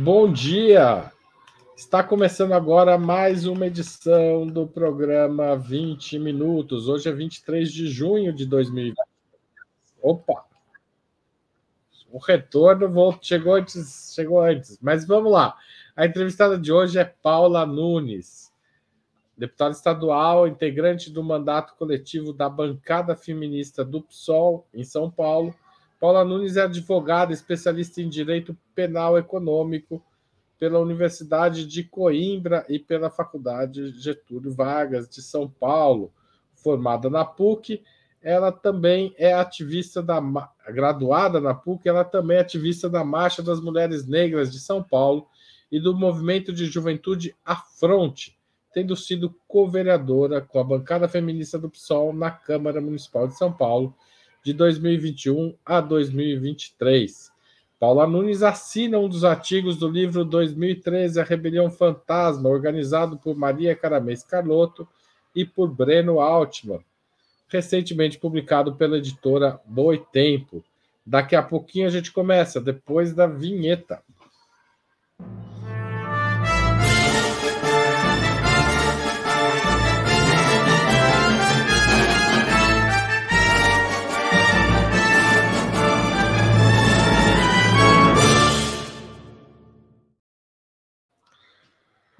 Bom dia! Está começando agora mais uma edição do programa 20 Minutos. Hoje é 23 de junho de 2020. Opa! O retorno chegou antes, chegou antes, mas vamos lá. A entrevistada de hoje é Paula Nunes, deputada estadual, integrante do mandato coletivo da bancada feminista do PSOL em São Paulo Paula Nunes é advogada, especialista em direito penal econômico pela Universidade de Coimbra e pela Faculdade Getúlio Vargas de São Paulo, formada na PUC. Ela também é ativista da graduada na PUC, ela também é ativista da Marcha das Mulheres Negras de São Paulo e do movimento de juventude Afronte, tendo sido co-vereadora com a bancada feminista do PSOL na Câmara Municipal de São Paulo de 2021 a 2023. Paula Nunes assina um dos artigos do livro 2013 A Rebelião Fantasma, organizado por Maria Caramês Carlotto e por Breno Altman, recentemente publicado pela editora Boitempo. Daqui a pouquinho a gente começa, depois da vinheta.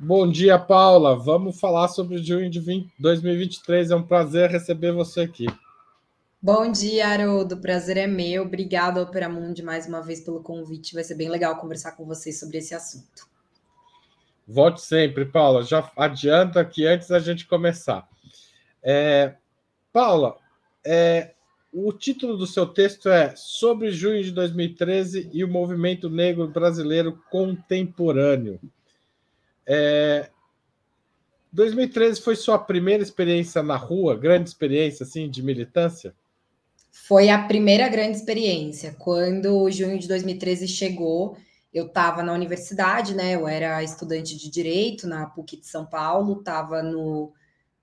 Bom dia, Paula. Vamos falar sobre junho de 20, 2023. É um prazer receber você aqui. Bom dia, Haroldo. O prazer é meu. Obrigado, Opera Mundi, mais uma vez pelo convite. Vai ser bem legal conversar com vocês sobre esse assunto. Volte sempre, Paula. Já adianta que antes da gente começar. É, Paula, é, o título do seu texto é Sobre junho de 2013 e o movimento negro brasileiro contemporâneo. É... 2013 foi sua primeira experiência na rua, grande experiência assim de militância? Foi a primeira grande experiência. Quando junho de 2013 chegou, eu estava na universidade, né? Eu era estudante de direito na PUC de São Paulo, estava no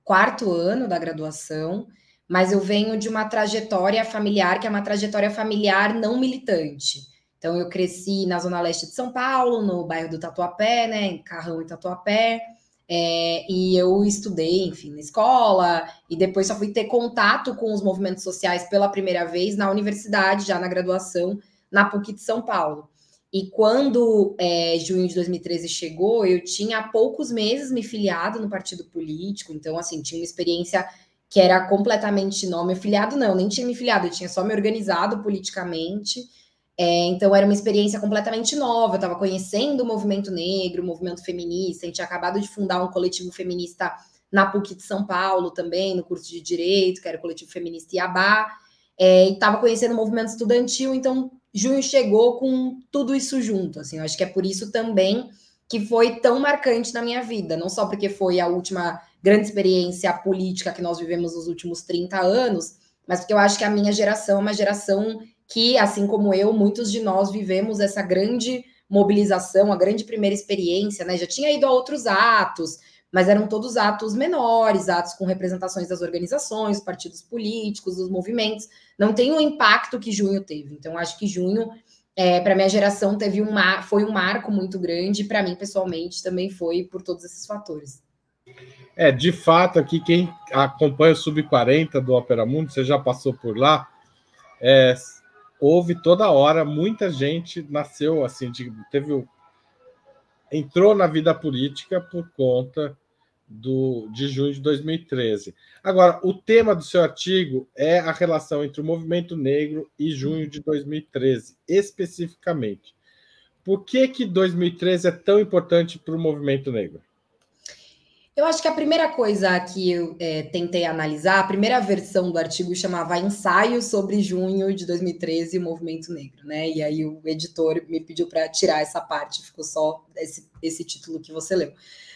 quarto ano da graduação, mas eu venho de uma trajetória familiar que é uma trajetória familiar não militante. Então, eu cresci na Zona Leste de São Paulo, no bairro do Tatuapé, né, em Carrão e Tatuapé, é, e eu estudei, enfim, na escola, e depois só fui ter contato com os movimentos sociais pela primeira vez na universidade, já na graduação, na PUC de São Paulo. E quando é, junho de 2013 chegou, eu tinha há poucos meses me filiado no partido político, então, assim, tinha uma experiência que era completamente nova. Me filiado, não, nem tinha me filiado, eu tinha só me organizado politicamente. É, então era uma experiência completamente nova. Eu estava conhecendo o movimento negro, o movimento feminista. A gente tinha acabado de fundar um coletivo feminista na PUC de São Paulo também, no curso de Direito, que era o coletivo feminista Iabá. É, e estava conhecendo o movimento estudantil, então junho chegou com tudo isso junto. Assim, eu acho que é por isso também que foi tão marcante na minha vida, não só porque foi a última grande experiência política que nós vivemos nos últimos 30 anos, mas porque eu acho que a minha geração é uma geração que, assim como eu, muitos de nós vivemos essa grande mobilização, a grande primeira experiência, né? Já tinha ido a outros atos, mas eram todos atos menores, atos com representações das organizações, partidos políticos, dos movimentos. Não tem o impacto que junho teve. Então, acho que junho, é, para minha geração, teve um mar, foi um marco muito grande, para mim, pessoalmente, também foi por todos esses fatores. É, de fato, aqui quem acompanha o Sub-40 do Opera Mundo, você já passou por lá, é, houve toda hora, muita gente nasceu assim, de, teve entrou na vida política por conta do, de junho de 2013. Agora, o tema do seu artigo é a relação entre o movimento negro e junho de 2013, especificamente. Por que, que 2013 é tão importante para o movimento negro? Eu acho que a primeira coisa que eu é, tentei analisar, a primeira versão do artigo chamava Ensaio sobre junho de 2013 e o movimento negro, né? E aí o editor me pediu para tirar essa parte, ficou só esse, esse título que você leu.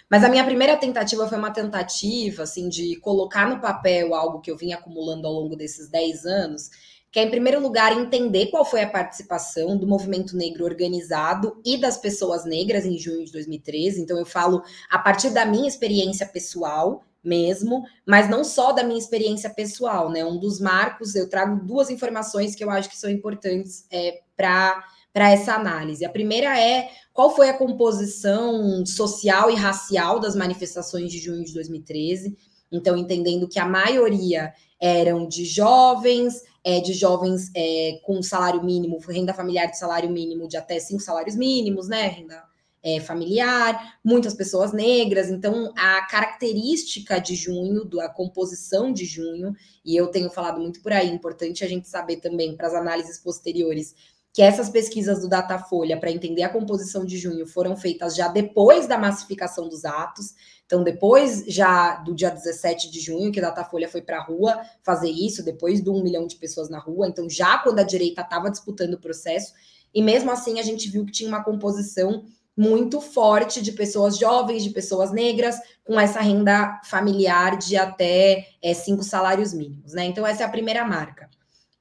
Mas a minha primeira tentativa foi uma tentativa, assim, de colocar no papel algo que eu vim acumulando ao longo desses 10 anos que é, em primeiro lugar, entender qual foi a participação do movimento negro organizado e das pessoas negras em junho de 2013. Então, eu falo a partir da minha experiência pessoal mesmo, mas não só da minha experiência pessoal, né? Um dos marcos, eu trago duas informações que eu acho que são importantes é, para para essa análise. A primeira é qual foi a composição social e racial das manifestações de junho de 2013. Então, entendendo que a maioria eram de jovens, é, de jovens é, com salário mínimo, renda familiar de salário mínimo de até cinco salários mínimos, né? Renda é, familiar, muitas pessoas negras. Então, a característica de junho, da composição de junho, e eu tenho falado muito por aí, importante a gente saber também para as análises posteriores que essas pesquisas do Datafolha para entender a composição de junho foram feitas já depois da massificação dos atos. Então, depois já do dia 17 de junho, que a Datafolha foi para a rua fazer isso, depois do um milhão de pessoas na rua, então já quando a direita estava disputando o processo, e mesmo assim a gente viu que tinha uma composição muito forte de pessoas jovens, de pessoas negras, com essa renda familiar de até é, cinco salários mínimos, né? Então, essa é a primeira marca.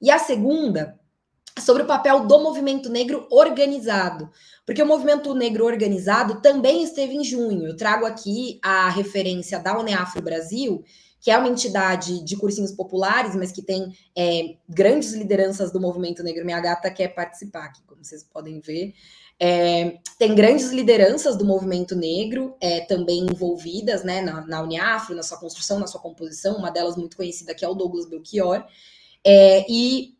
E a segunda sobre o papel do movimento negro organizado, porque o movimento negro organizado também esteve em junho. Eu trago aqui a referência da Uneafro Brasil, que é uma entidade de cursinhos populares, mas que tem é, grandes lideranças do movimento negro. Minha gata quer participar aqui, como vocês podem ver. É, tem grandes lideranças do movimento negro é, também envolvidas né, na, na Uniafro, na sua construção, na sua composição. Uma delas muito conhecida que é o Douglas Belchior. É, e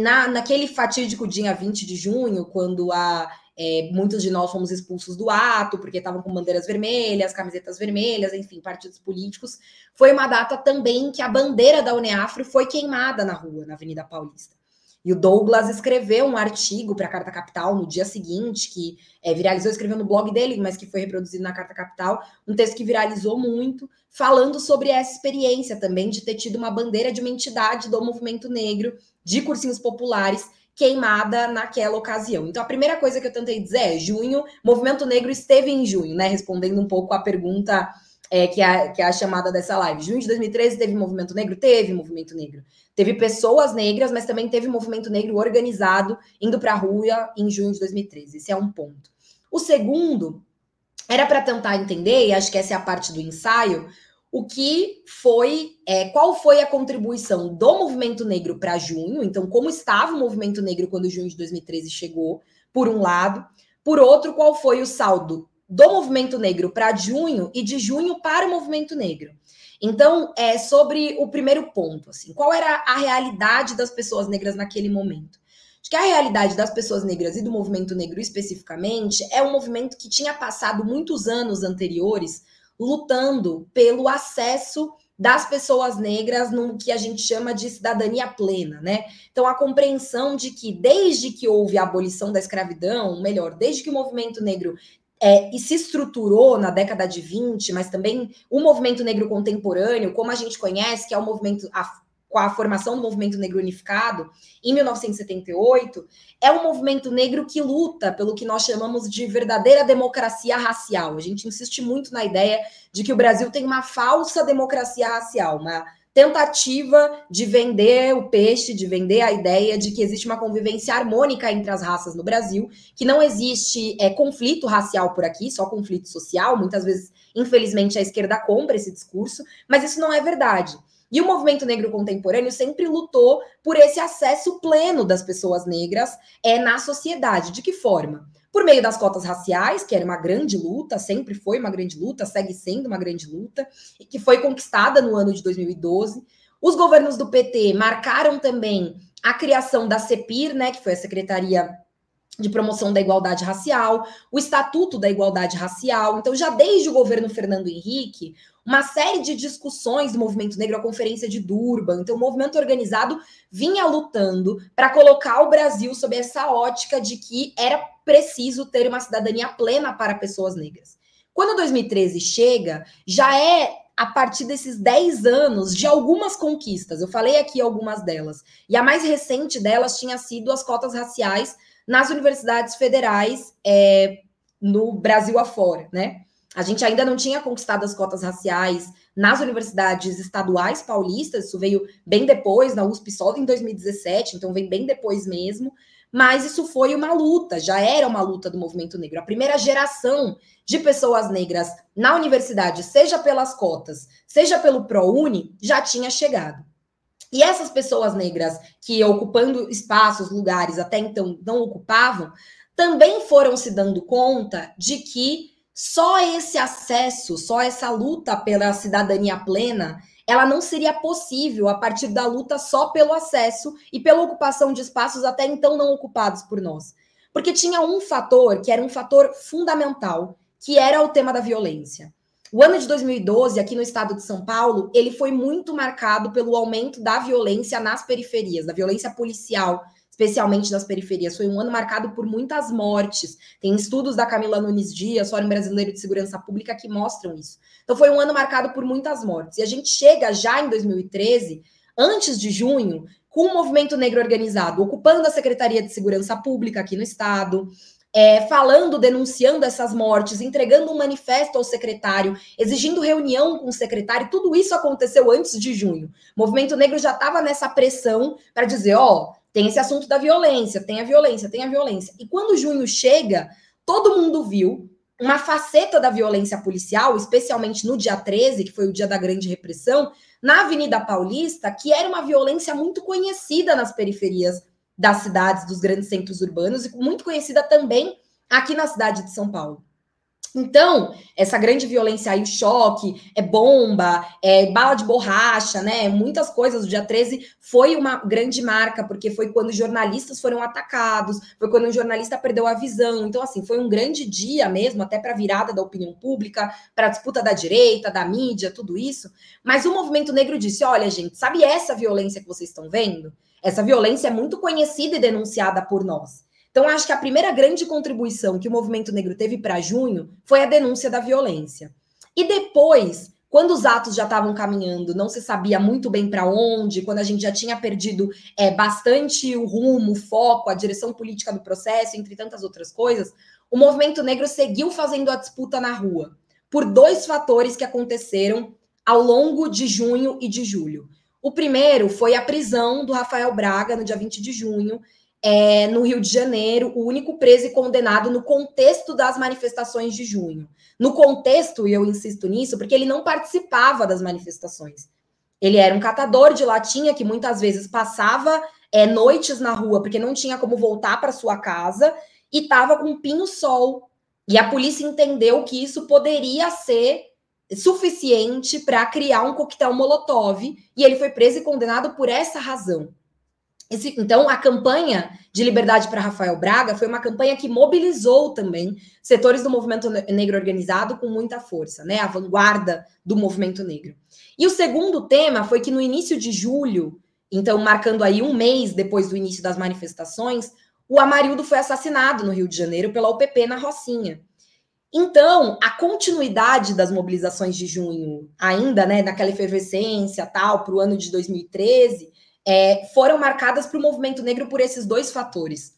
na, naquele fatídico dia 20 de junho, quando a, é, muitos de nós fomos expulsos do ato, porque estavam com bandeiras vermelhas, camisetas vermelhas, enfim, partidos políticos, foi uma data também que a bandeira da Uneafro foi queimada na rua, na Avenida Paulista. E o Douglas escreveu um artigo para a Carta Capital no dia seguinte, que é, viralizou, escreveu no blog dele, mas que foi reproduzido na Carta Capital, um texto que viralizou muito, falando sobre essa experiência também de ter tido uma bandeira de uma entidade do movimento negro, de cursinhos populares, queimada naquela ocasião. Então, a primeira coisa que eu tentei dizer é: junho, movimento negro esteve em junho, né? Respondendo um pouco a pergunta é, que, é, que é a chamada dessa live. Junho de 2013 teve movimento negro? Teve movimento negro. Teve pessoas negras, mas também teve movimento negro organizado indo para a rua em junho de 2013. Esse é um ponto. O segundo era para tentar entender, e acho que essa é a parte do ensaio, o que foi, é, qual foi a contribuição do movimento negro para junho, então como estava o movimento negro quando junho de 2013 chegou, por um lado, por outro, qual foi o saldo do movimento negro para junho e de junho para o movimento negro. Então, é sobre o primeiro ponto, assim, qual era a realidade das pessoas negras naquele momento? Acho que a realidade das pessoas negras e do movimento negro especificamente é um movimento que tinha passado muitos anos anteriores lutando pelo acesso das pessoas negras no que a gente chama de cidadania plena, né? Então, a compreensão de que desde que houve a abolição da escravidão, melhor, desde que o movimento negro é, e se estruturou na década de 20, mas também o movimento negro contemporâneo, como a gente conhece, que é o movimento, a, com a formação do movimento negro unificado, em 1978, é um movimento negro que luta pelo que nós chamamos de verdadeira democracia racial. A gente insiste muito na ideia de que o Brasil tem uma falsa democracia racial, uma tentativa de vender o peixe, de vender a ideia de que existe uma convivência harmônica entre as raças no Brasil, que não existe é, conflito racial por aqui, só conflito social. Muitas vezes, infelizmente, a esquerda compra esse discurso, mas isso não é verdade. E o movimento negro contemporâneo sempre lutou por esse acesso pleno das pessoas negras é, na sociedade. De que forma? por meio das cotas raciais, que era uma grande luta, sempre foi uma grande luta, segue sendo uma grande luta, e que foi conquistada no ano de 2012. Os governos do PT marcaram também a criação da CEPIR, né, que foi a Secretaria de Promoção da Igualdade Racial, o Estatuto da Igualdade Racial. Então, já desde o governo Fernando Henrique, uma série de discussões do movimento negro, a Conferência de Durban. Então, o movimento organizado vinha lutando para colocar o Brasil sob essa ótica de que era preciso ter uma cidadania plena para pessoas negras. Quando 2013 chega, já é a partir desses 10 anos de algumas conquistas. Eu falei aqui algumas delas. E a mais recente delas tinha sido as cotas raciais nas universidades federais é, no Brasil afora, né? A gente ainda não tinha conquistado as cotas raciais nas universidades estaduais paulistas, isso veio bem depois, na USP só em 2017, então vem bem depois mesmo, mas isso foi uma luta, já era uma luta do movimento negro. A primeira geração de pessoas negras na universidade, seja pelas cotas, seja pelo ProUni, já tinha chegado. E essas pessoas negras que ocupando espaços, lugares até então não ocupavam, também foram se dando conta de que só esse acesso, só essa luta pela cidadania plena, ela não seria possível a partir da luta só pelo acesso e pela ocupação de espaços até então não ocupados por nós. Porque tinha um fator que era um fator fundamental, que era o tema da violência. O ano de 2012, aqui no estado de São Paulo, ele foi muito marcado pelo aumento da violência nas periferias, da violência policial, especialmente nas periferias. Foi um ano marcado por muitas mortes. Tem estudos da Camila Nunes Dias, Fórum Brasileiro de Segurança Pública, que mostram isso. Então, foi um ano marcado por muitas mortes. E a gente chega já em 2013, antes de junho, com o movimento negro organizado, ocupando a Secretaria de Segurança Pública aqui no estado, é, falando, denunciando essas mortes, entregando um manifesto ao secretário, exigindo reunião com o secretário, tudo isso aconteceu antes de junho. O movimento negro já estava nessa pressão para dizer: ó, oh, tem esse assunto da violência, tem a violência, tem a violência. E quando junho chega, todo mundo viu uma faceta da violência policial, especialmente no dia 13, que foi o dia da grande repressão, na Avenida Paulista, que era uma violência muito conhecida nas periferias das cidades, dos grandes centros urbanos, e muito conhecida também aqui na cidade de São Paulo. Então, essa grande violência aí, o choque, é bomba, é bala de borracha, né? Muitas coisas. O dia 13 foi uma grande marca, porque foi quando jornalistas foram atacados, foi quando um jornalista perdeu a visão. Então, assim, foi um grande dia mesmo, até para a virada da opinião pública, para a disputa da direita, da mídia, tudo isso. Mas o movimento negro disse: olha, gente, sabe essa violência que vocês estão vendo? Essa violência é muito conhecida e denunciada por nós. Então, acho que a primeira grande contribuição que o movimento negro teve para junho foi a denúncia da violência. E depois, quando os atos já estavam caminhando, não se sabia muito bem para onde, quando a gente já tinha perdido é, bastante o rumo, o foco, a direção política do processo, entre tantas outras coisas, o movimento negro seguiu fazendo a disputa na rua, por dois fatores que aconteceram ao longo de junho e de julho. O primeiro foi a prisão do Rafael Braga no dia 20 de junho, é, no Rio de Janeiro, o único preso e condenado no contexto das manifestações de junho. No contexto, e eu insisto nisso, porque ele não participava das manifestações. Ele era um catador de latinha que muitas vezes passava é, noites na rua, porque não tinha como voltar para sua casa, e estava com um pinho-sol. E a polícia entendeu que isso poderia ser suficiente para criar um coquetel molotov, e ele foi preso e condenado por essa razão. Esse, então, a campanha de liberdade para Rafael Braga foi uma campanha que mobilizou também setores do movimento negro organizado com muita força, né? A vanguarda do movimento negro. E o segundo tema foi que no início de julho, então marcando aí um mês depois do início das manifestações, o Amarildo foi assassinado no Rio de Janeiro pela UPP na Rocinha. Então, a continuidade das mobilizações de junho, ainda, né, naquela efervescência tal, para o ano de 2013, é, foram marcadas para o movimento negro por esses dois fatores.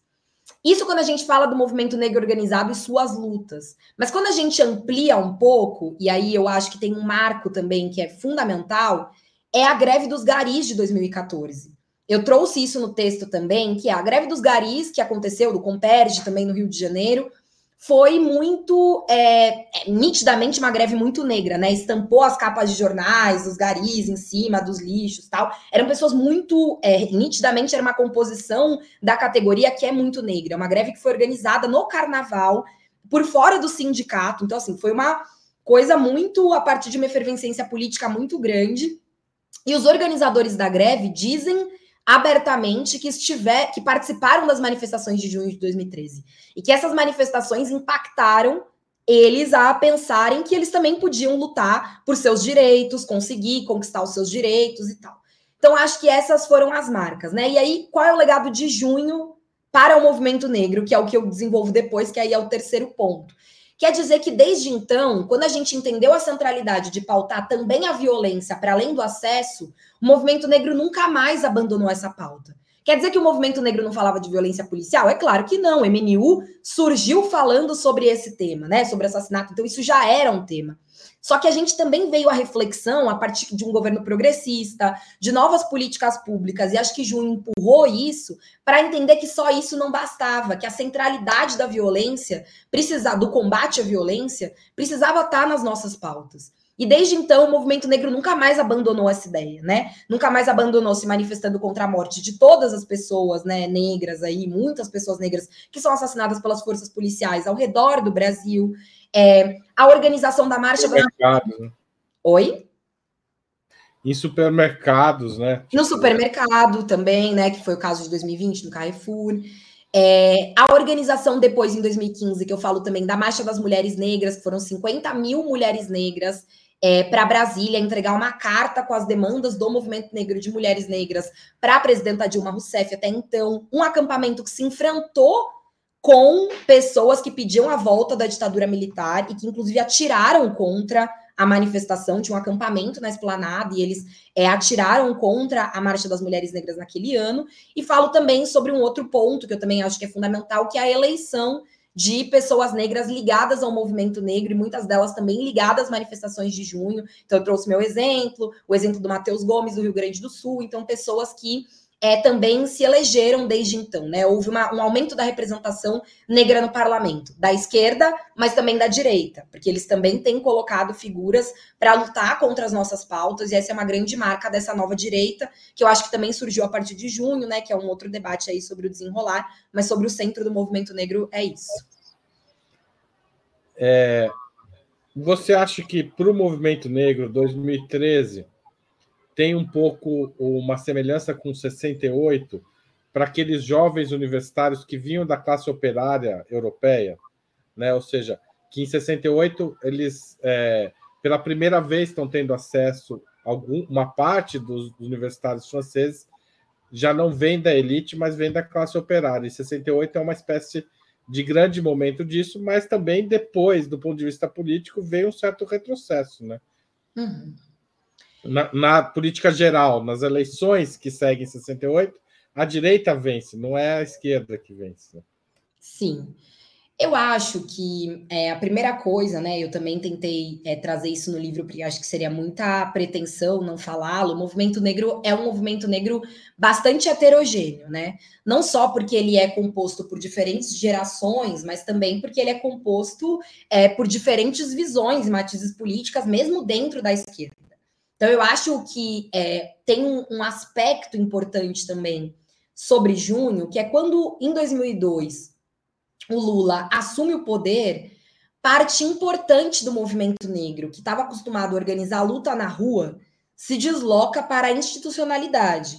Isso quando a gente fala do movimento negro organizado e suas lutas. Mas quando a gente amplia um pouco, e aí eu acho que tem um marco também que é fundamental, é a greve dos garis de 2014. Eu trouxe isso no texto também, que é a greve dos garis, que aconteceu, do Comperge também no Rio de Janeiro, foi muito é, é, nitidamente uma greve muito negra, né? Estampou as capas de jornais, os garis em cima dos lixos, tal. Eram pessoas muito é, nitidamente era uma composição da categoria que é muito negra. É uma greve que foi organizada no Carnaval por fora do sindicato. Então assim foi uma coisa muito a partir de uma efervescência política muito grande. E os organizadores da greve dizem abertamente que estiver que participaram das manifestações de junho de 2013 e que essas manifestações impactaram eles a pensarem que eles também podiam lutar por seus direitos, conseguir conquistar os seus direitos e tal. Então acho que essas foram as marcas, né? E aí qual é o legado de junho para o movimento negro, que é o que eu desenvolvo depois, que aí é o terceiro ponto. Quer dizer que desde então, quando a gente entendeu a centralidade de pautar também a violência para além do acesso, o movimento negro nunca mais abandonou essa pauta. Quer dizer que o movimento negro não falava de violência policial? É claro que não. O MNU surgiu falando sobre esse tema, né? Sobre assassinato. Então, isso já era um tema. Só que a gente também veio à reflexão a partir de um governo progressista, de novas políticas públicas, e acho que Junho empurrou isso para entender que só isso não bastava, que a centralidade da violência, precisar do combate à violência, precisava estar nas nossas pautas. E desde então, o movimento negro nunca mais abandonou essa ideia, né? Nunca mais abandonou se manifestando contra a morte de todas as pessoas, né, negras aí, muitas pessoas negras que são assassinadas pelas forças policiais ao redor do Brasil. É, a organização da marcha. Né? Oi? Em supermercados, né? No supermercado também, né? Que foi o caso de 2020 no Carrefour. É, a organização depois, em 2015, que eu falo também da Marcha das Mulheres Negras, que foram 50 mil mulheres negras é, para Brasília entregar uma carta com as demandas do movimento negro de mulheres negras para a presidenta Dilma Rousseff até então, um acampamento que se enfrentou com pessoas que pediam a volta da ditadura militar e que inclusive atiraram contra a manifestação, tinha um acampamento na esplanada e eles é, atiraram contra a Marcha das Mulheres Negras naquele ano. E falo também sobre um outro ponto que eu também acho que é fundamental, que é a eleição de pessoas negras ligadas ao movimento negro e muitas delas também ligadas às manifestações de junho. Então, eu trouxe meu exemplo, o exemplo do Matheus Gomes, do Rio Grande do Sul. Então, pessoas que é, também se elegeram desde então, né? Houve uma, um aumento da representação negra no parlamento, da esquerda, mas também da direita, porque eles também têm colocado figuras para lutar contra as nossas pautas, e essa é uma grande marca dessa nova direita, que eu acho que também surgiu a partir de junho, né? Que é um outro debate aí sobre o desenrolar, mas sobre o centro do movimento negro é isso. É, você acha que para o movimento negro 2013 tem um pouco uma semelhança com 68 para aqueles jovens universitários que vinham da classe operária europeia, né? Ou seja, que em 68 eles é, pela primeira vez estão tendo acesso a algum, uma parte dos, dos universitários franceses já não vem da elite, mas vem da classe operária. E 68 é uma espécie de grande momento disso, mas também depois, do ponto de vista político, veio um certo retrocesso, né? Uhum na, na, política geral, nas eleições que seguem 68, a direita vence, não é a esquerda que vence. Sim. Eu acho que é, a primeira coisa, né? Eu também tentei é, trazer isso no livro, porque acho que seria muita pretensão não falá-lo. O movimento negro é um movimento negro bastante heterogêneo, né? Não só porque ele é composto por diferentes gerações, mas também porque ele é composto é, por diferentes visões e matizes políticas, mesmo dentro da esquerda. Então, eu acho que é, tem um, um aspecto importante também sobre junho, que é quando, em 2002, o Lula assume o poder, parte importante do movimento negro, que estava acostumado a organizar a luta na rua, se desloca para a institucionalidade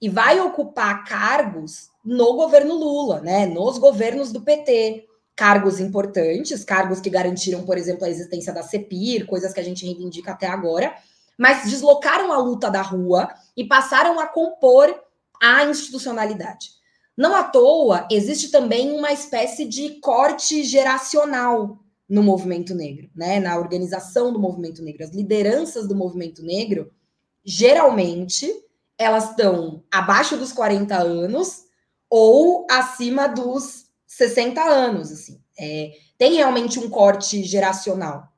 e vai ocupar cargos no governo Lula, né? Nos governos do PT. Cargos importantes, cargos que garantiram, por exemplo, a existência da CEPIR, coisas que a gente reivindica até agora, mas deslocaram a luta da rua e passaram a compor a institucionalidade. Não à toa, existe também uma espécie de corte geracional no movimento negro, né? Na organização do movimento negro, as lideranças do movimento negro, geralmente, elas estão abaixo dos 40 anos ou acima dos 60 anos, assim. É, tem realmente um corte geracional.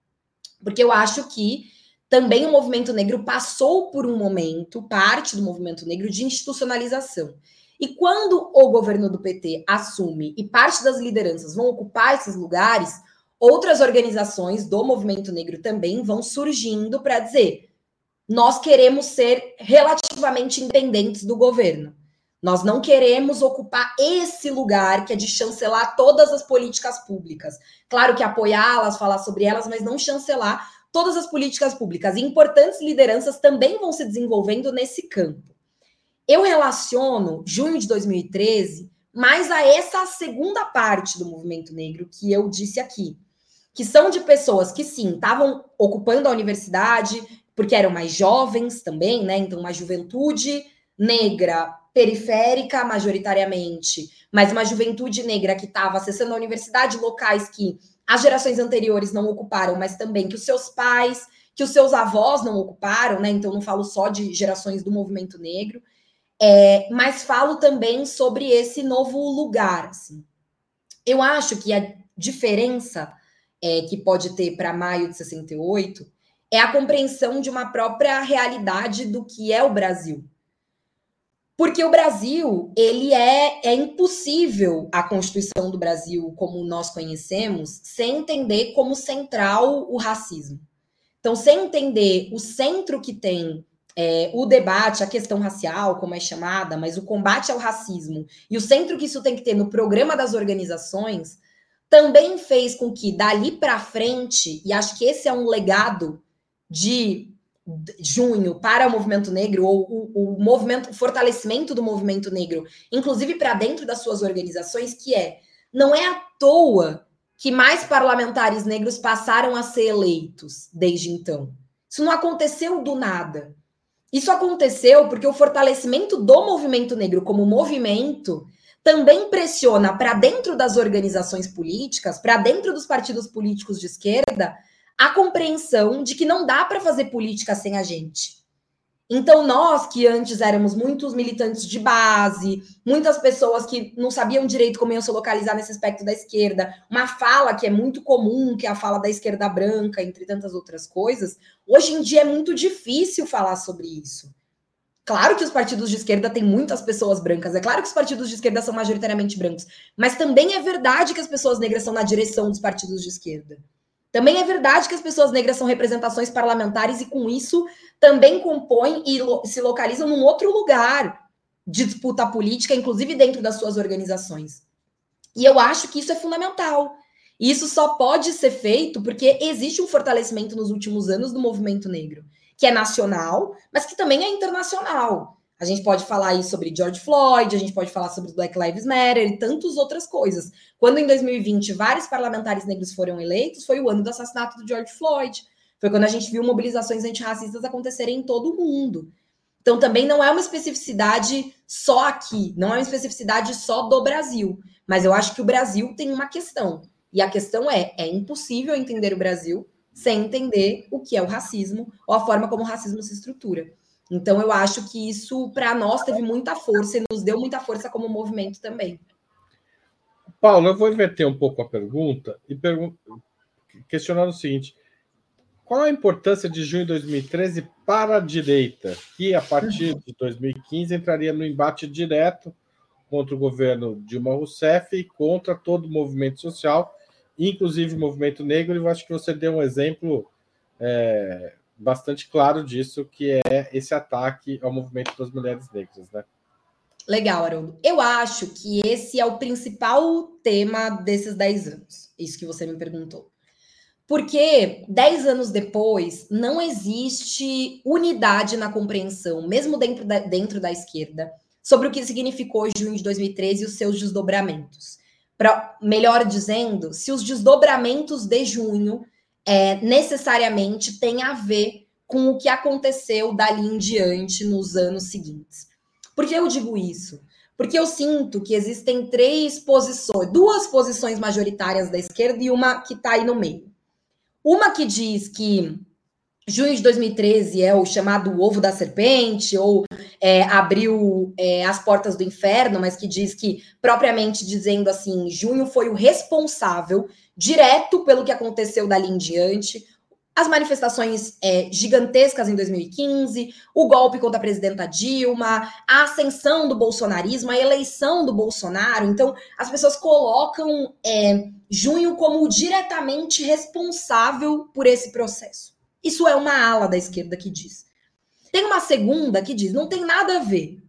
Porque eu acho que também o movimento negro passou por um momento, parte do movimento negro, de institucionalização. E quando o governo do PT assume e parte das lideranças vão ocupar esses lugares, outras organizações do movimento negro também vão surgindo para dizer: nós queremos ser relativamente independentes do governo. Nós não queremos ocupar esse lugar que é de chancelar todas as políticas públicas. Claro que apoiá-las, falar sobre elas, mas não chancelar todas as políticas públicas e importantes lideranças também vão se desenvolvendo nesse campo. Eu relaciono junho de 2013 mais a essa segunda parte do movimento negro que eu disse aqui, que são de pessoas que sim, estavam ocupando a universidade, porque eram mais jovens também, né? Então, uma juventude negra periférica, majoritariamente, mas uma juventude negra que estava acessando a universidade, locais que as gerações anteriores não ocuparam, mas também que os seus pais, que os seus avós não ocuparam, né? Então não falo só de gerações do movimento negro, é, mas falo também sobre esse novo lugar. Assim. Eu acho que a diferença é, que pode ter para maio de 68 é a compreensão de uma própria realidade do que é o Brasil. Porque o Brasil, ele é, é impossível a Constituição do Brasil, como nós conhecemos, sem entender como central o racismo. Então, sem entender o centro que tem é, o debate, a questão racial, como é chamada, mas o combate ao racismo e o centro que isso tem que ter no programa das organizações, também fez com que dali para frente, e acho que esse é um legado de junho para o movimento negro, ou o, o movimento, o fortalecimento do movimento negro, inclusive para dentro das suas organizações, que é não é à toa que mais parlamentares negros passaram a ser eleitos desde então. Isso não aconteceu do nada. Isso aconteceu porque o fortalecimento do movimento negro como movimento também pressiona para dentro das organizações políticas, para dentro dos partidos políticos de esquerda, a compreensão de que não dá para fazer política sem a gente. Então, nós que antes éramos muitos militantes de base, muitas pessoas que não sabiam direito como iam se localizar nesse aspecto da esquerda, uma fala que é muito comum, que é a fala da esquerda branca, entre tantas outras coisas, hoje em dia é muito difícil falar sobre isso. Claro que os partidos de esquerda têm muitas pessoas brancas, é claro que os partidos de esquerda são majoritariamente brancos, mas também é verdade que as pessoas negras são na direção dos partidos de esquerda. Também é verdade que as pessoas negras são representações parlamentares e, com isso, também compõem e lo se localizam num outro lugar de disputa política, inclusive dentro das suas organizações. E eu acho que isso é fundamental. E isso só pode ser feito porque existe um fortalecimento nos últimos anos do movimento negro, que é nacional, mas que também é internacional. A gente pode falar aí sobre George Floyd, a gente pode falar sobre Black Lives Matter e tantas outras coisas. Quando em 2020 vários parlamentares negros foram eleitos, foi o ano do assassinato do George Floyd. Foi quando a gente viu mobilizações antirracistas acontecerem em todo o mundo. Então também não é uma especificidade só aqui, não é uma especificidade só do Brasil. Mas eu acho que o Brasil tem uma questão. E a questão é: é impossível entender o Brasil sem entender o que é o racismo ou a forma como o racismo se estrutura. Então, eu acho que isso, para nós, teve muita força e nos deu muita força como movimento também. Paulo, eu vou inverter um pouco a pergunta e pergun questionando o seguinte: qual a importância de junho de 2013 para a direita, que a partir de 2015 entraria no embate direto contra o governo Dilma Rousseff e contra todo o movimento social, inclusive o movimento negro? E eu acho que você deu um exemplo é, bastante claro disso, que é esse ataque ao movimento das mulheres negras, né? Legal, Haroldo. Eu acho que esse é o principal tema desses 10 anos, isso que você me perguntou. Porque 10 anos depois, não existe unidade na compreensão, mesmo dentro da, dentro da esquerda, sobre o que significou junho de 2013 e os seus desdobramentos. Pra, melhor dizendo, se os desdobramentos de junho é, necessariamente tem a ver com o que aconteceu dali em diante nos anos seguintes. Por que eu digo isso? Porque eu sinto que existem três posições, duas posições majoritárias da esquerda e uma que está aí no meio. Uma que diz que junho de 2013 é o chamado ovo da serpente, ou é, abriu é, as portas do inferno, mas que diz que, propriamente dizendo assim, junho foi o responsável direto pelo que aconteceu dali em diante. As manifestações é, gigantescas em 2015, o golpe contra a presidenta Dilma, a ascensão do bolsonarismo, a eleição do Bolsonaro. Então, as pessoas colocam é, junho como diretamente responsável por esse processo. Isso é uma ala da esquerda que diz. Tem uma segunda que diz: não tem nada a ver.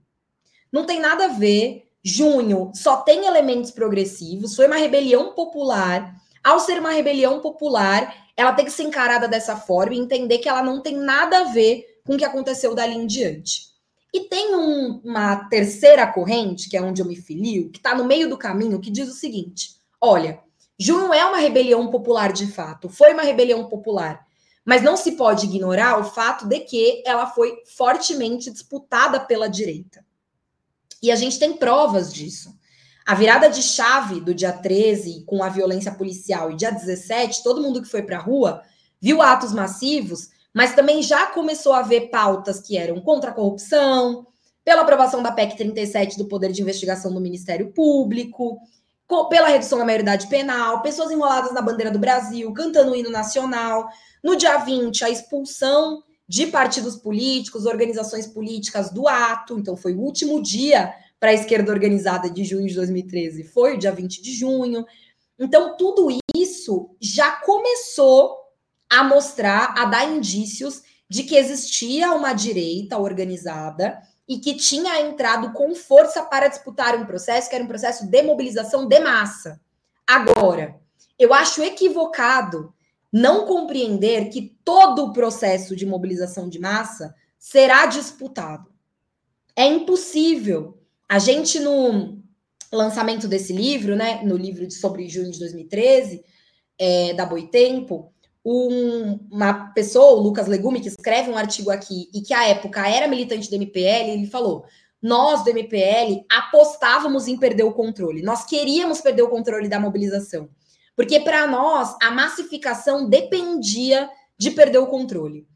Não tem nada a ver. Junho só tem elementos progressivos, foi uma rebelião popular ao ser uma rebelião popular, ela tem que ser encarada dessa forma e entender que ela não tem nada a ver com o que aconteceu dali em diante. E tem um, uma terceira corrente, que é onde eu me filio, que está no meio do caminho, que diz o seguinte: olha, junho é uma rebelião popular de fato, foi uma rebelião popular, mas não se pode ignorar o fato de que ela foi fortemente disputada pela direita. E a gente tem provas disso. A virada de chave do dia 13 com a violência policial e dia 17, todo mundo que foi para a rua viu atos massivos, mas também já começou a ver pautas que eram contra a corrupção, pela aprovação da PEC 37 do poder de investigação do Ministério Público, pela redução da maioridade penal, pessoas enroladas na bandeira do Brasil, cantando o hino nacional. No dia 20, a expulsão de partidos políticos, organizações políticas do ato, então foi o último dia para a esquerda organizada de junho de 2013 foi o dia 20 de junho. Então, tudo isso já começou a mostrar, a dar indícios de que existia uma direita organizada e que tinha entrado com força para disputar um processo que era um processo de mobilização de massa. Agora, eu acho equivocado não compreender que todo o processo de mobilização de massa será disputado. É impossível. A gente, no lançamento desse livro, né, no livro sobre junho de 2013, é, da Boitempo, um, uma pessoa, o Lucas Legume, que escreve um artigo aqui e que à época era militante do MPL, ele falou: nós do MPL apostávamos em perder o controle, nós queríamos perder o controle da mobilização, porque para nós a massificação dependia de perder o controle.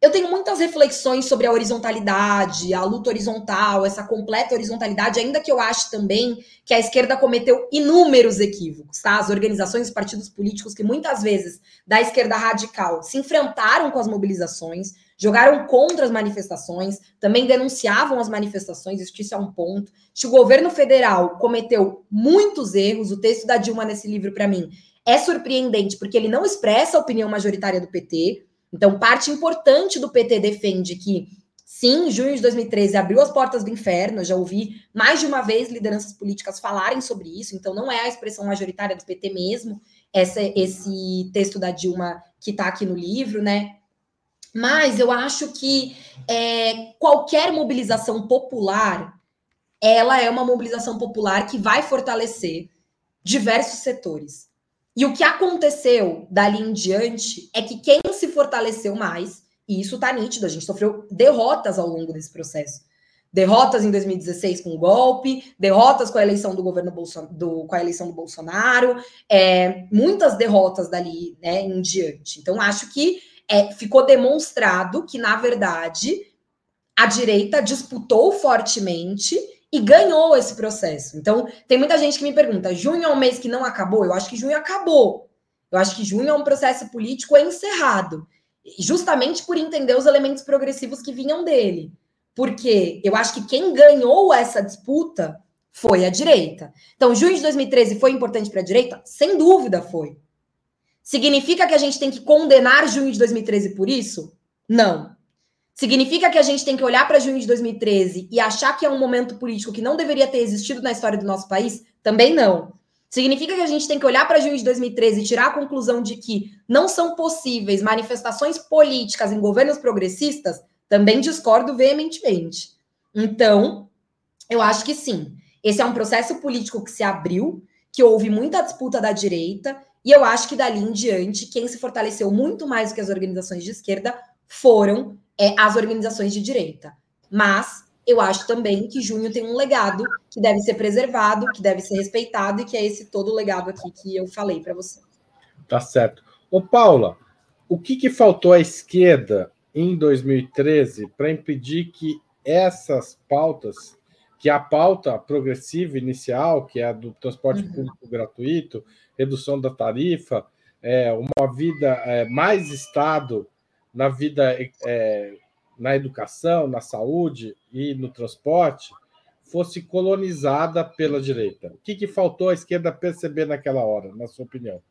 Eu tenho muitas reflexões sobre a horizontalidade, a luta horizontal, essa completa horizontalidade, ainda que eu ache também que a esquerda cometeu inúmeros equívocos, tá? As organizações, os partidos políticos que muitas vezes da esquerda radical se enfrentaram com as mobilizações, jogaram contra as manifestações, também denunciavam as manifestações, isso é um ponto. Se o governo federal cometeu muitos erros, o texto da Dilma nesse livro, para mim, é surpreendente, porque ele não expressa a opinião majoritária do PT, então, parte importante do PT defende que, sim, junho de 2013 abriu as portas do inferno. Eu já ouvi mais de uma vez lideranças políticas falarem sobre isso, então não é a expressão majoritária do PT mesmo, essa, esse texto da Dilma que está aqui no livro, né? Mas eu acho que é, qualquer mobilização popular, ela é uma mobilização popular que vai fortalecer diversos setores. E o que aconteceu dali em diante é que quem se fortaleceu mais, e isso tá nítido, a gente sofreu derrotas ao longo desse processo. Derrotas em 2016 com o golpe, derrotas com a eleição do governo Bolson do, com a eleição do Bolsonaro, é, muitas derrotas dali né, em diante. Então, acho que é, ficou demonstrado que, na verdade, a direita disputou fortemente e ganhou esse processo. Então, tem muita gente que me pergunta: junho é um mês que não acabou? Eu acho que junho acabou. Eu acho que junho é um processo político encerrado, justamente por entender os elementos progressivos que vinham dele. Porque eu acho que quem ganhou essa disputa foi a direita. Então, junho de 2013 foi importante para a direita? Sem dúvida foi. Significa que a gente tem que condenar junho de 2013 por isso? Não. Significa que a gente tem que olhar para junho de 2013 e achar que é um momento político que não deveria ter existido na história do nosso país? Também não. Significa que a gente tem que olhar para junho de 2013 e tirar a conclusão de que não são possíveis manifestações políticas em governos progressistas? Também discordo veementemente. Então, eu acho que sim. Esse é um processo político que se abriu, que houve muita disputa da direita, e eu acho que dali em diante, quem se fortaleceu muito mais do que as organizações de esquerda foram é, as organizações de direita. Mas eu acho também que junho tem um legado que deve ser preservado, que deve ser respeitado e que é esse todo o legado aqui que eu falei para você. Tá certo. Ô, Paula, o que, que faltou à esquerda em 2013 para impedir que essas pautas, que a pauta progressiva inicial, que é a do transporte uhum. público gratuito, redução da tarifa, é, uma vida é, mais Estado na vida, é, na educação, na saúde e no transporte, fosse colonizada pela direita. O que, que faltou à esquerda perceber naquela hora, na sua opinião?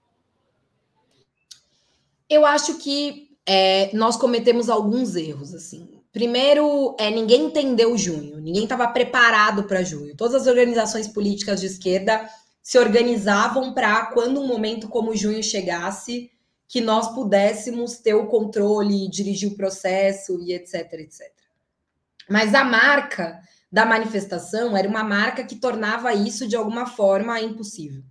Eu acho que é, nós cometemos alguns erros. assim. Primeiro, é, ninguém entendeu junho, ninguém estava preparado para junho. Todas as organizações políticas de esquerda se organizavam para, quando um momento como junho chegasse, que nós pudéssemos ter o controle, dirigir o processo e etc, etc. Mas a marca da manifestação era uma marca que tornava isso de alguma forma impossível.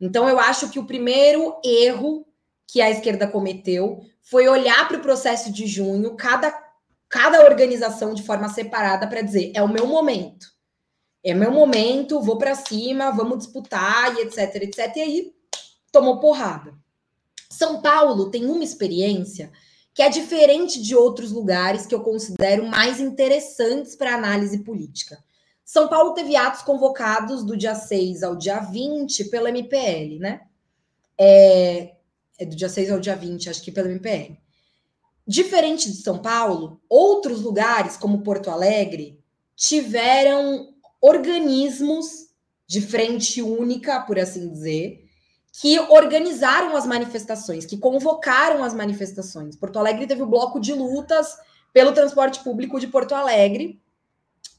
Então eu acho que o primeiro erro que a esquerda cometeu foi olhar para o processo de junho, cada, cada organização de forma separada para dizer é o meu momento. É meu momento, vou para cima, vamos disputar e etc, etc. E aí tomou porrada. São Paulo tem uma experiência que é diferente de outros lugares que eu considero mais interessantes para análise política. São Paulo teve atos convocados do dia 6 ao dia 20 pela MPL, né? É, é do dia 6 ao dia 20, acho que pela MPL. Diferente de São Paulo, outros lugares, como Porto Alegre, tiveram organismos de frente única, por assim dizer, que organizaram as manifestações, que convocaram as manifestações. Porto Alegre teve o bloco de lutas pelo transporte público de Porto Alegre,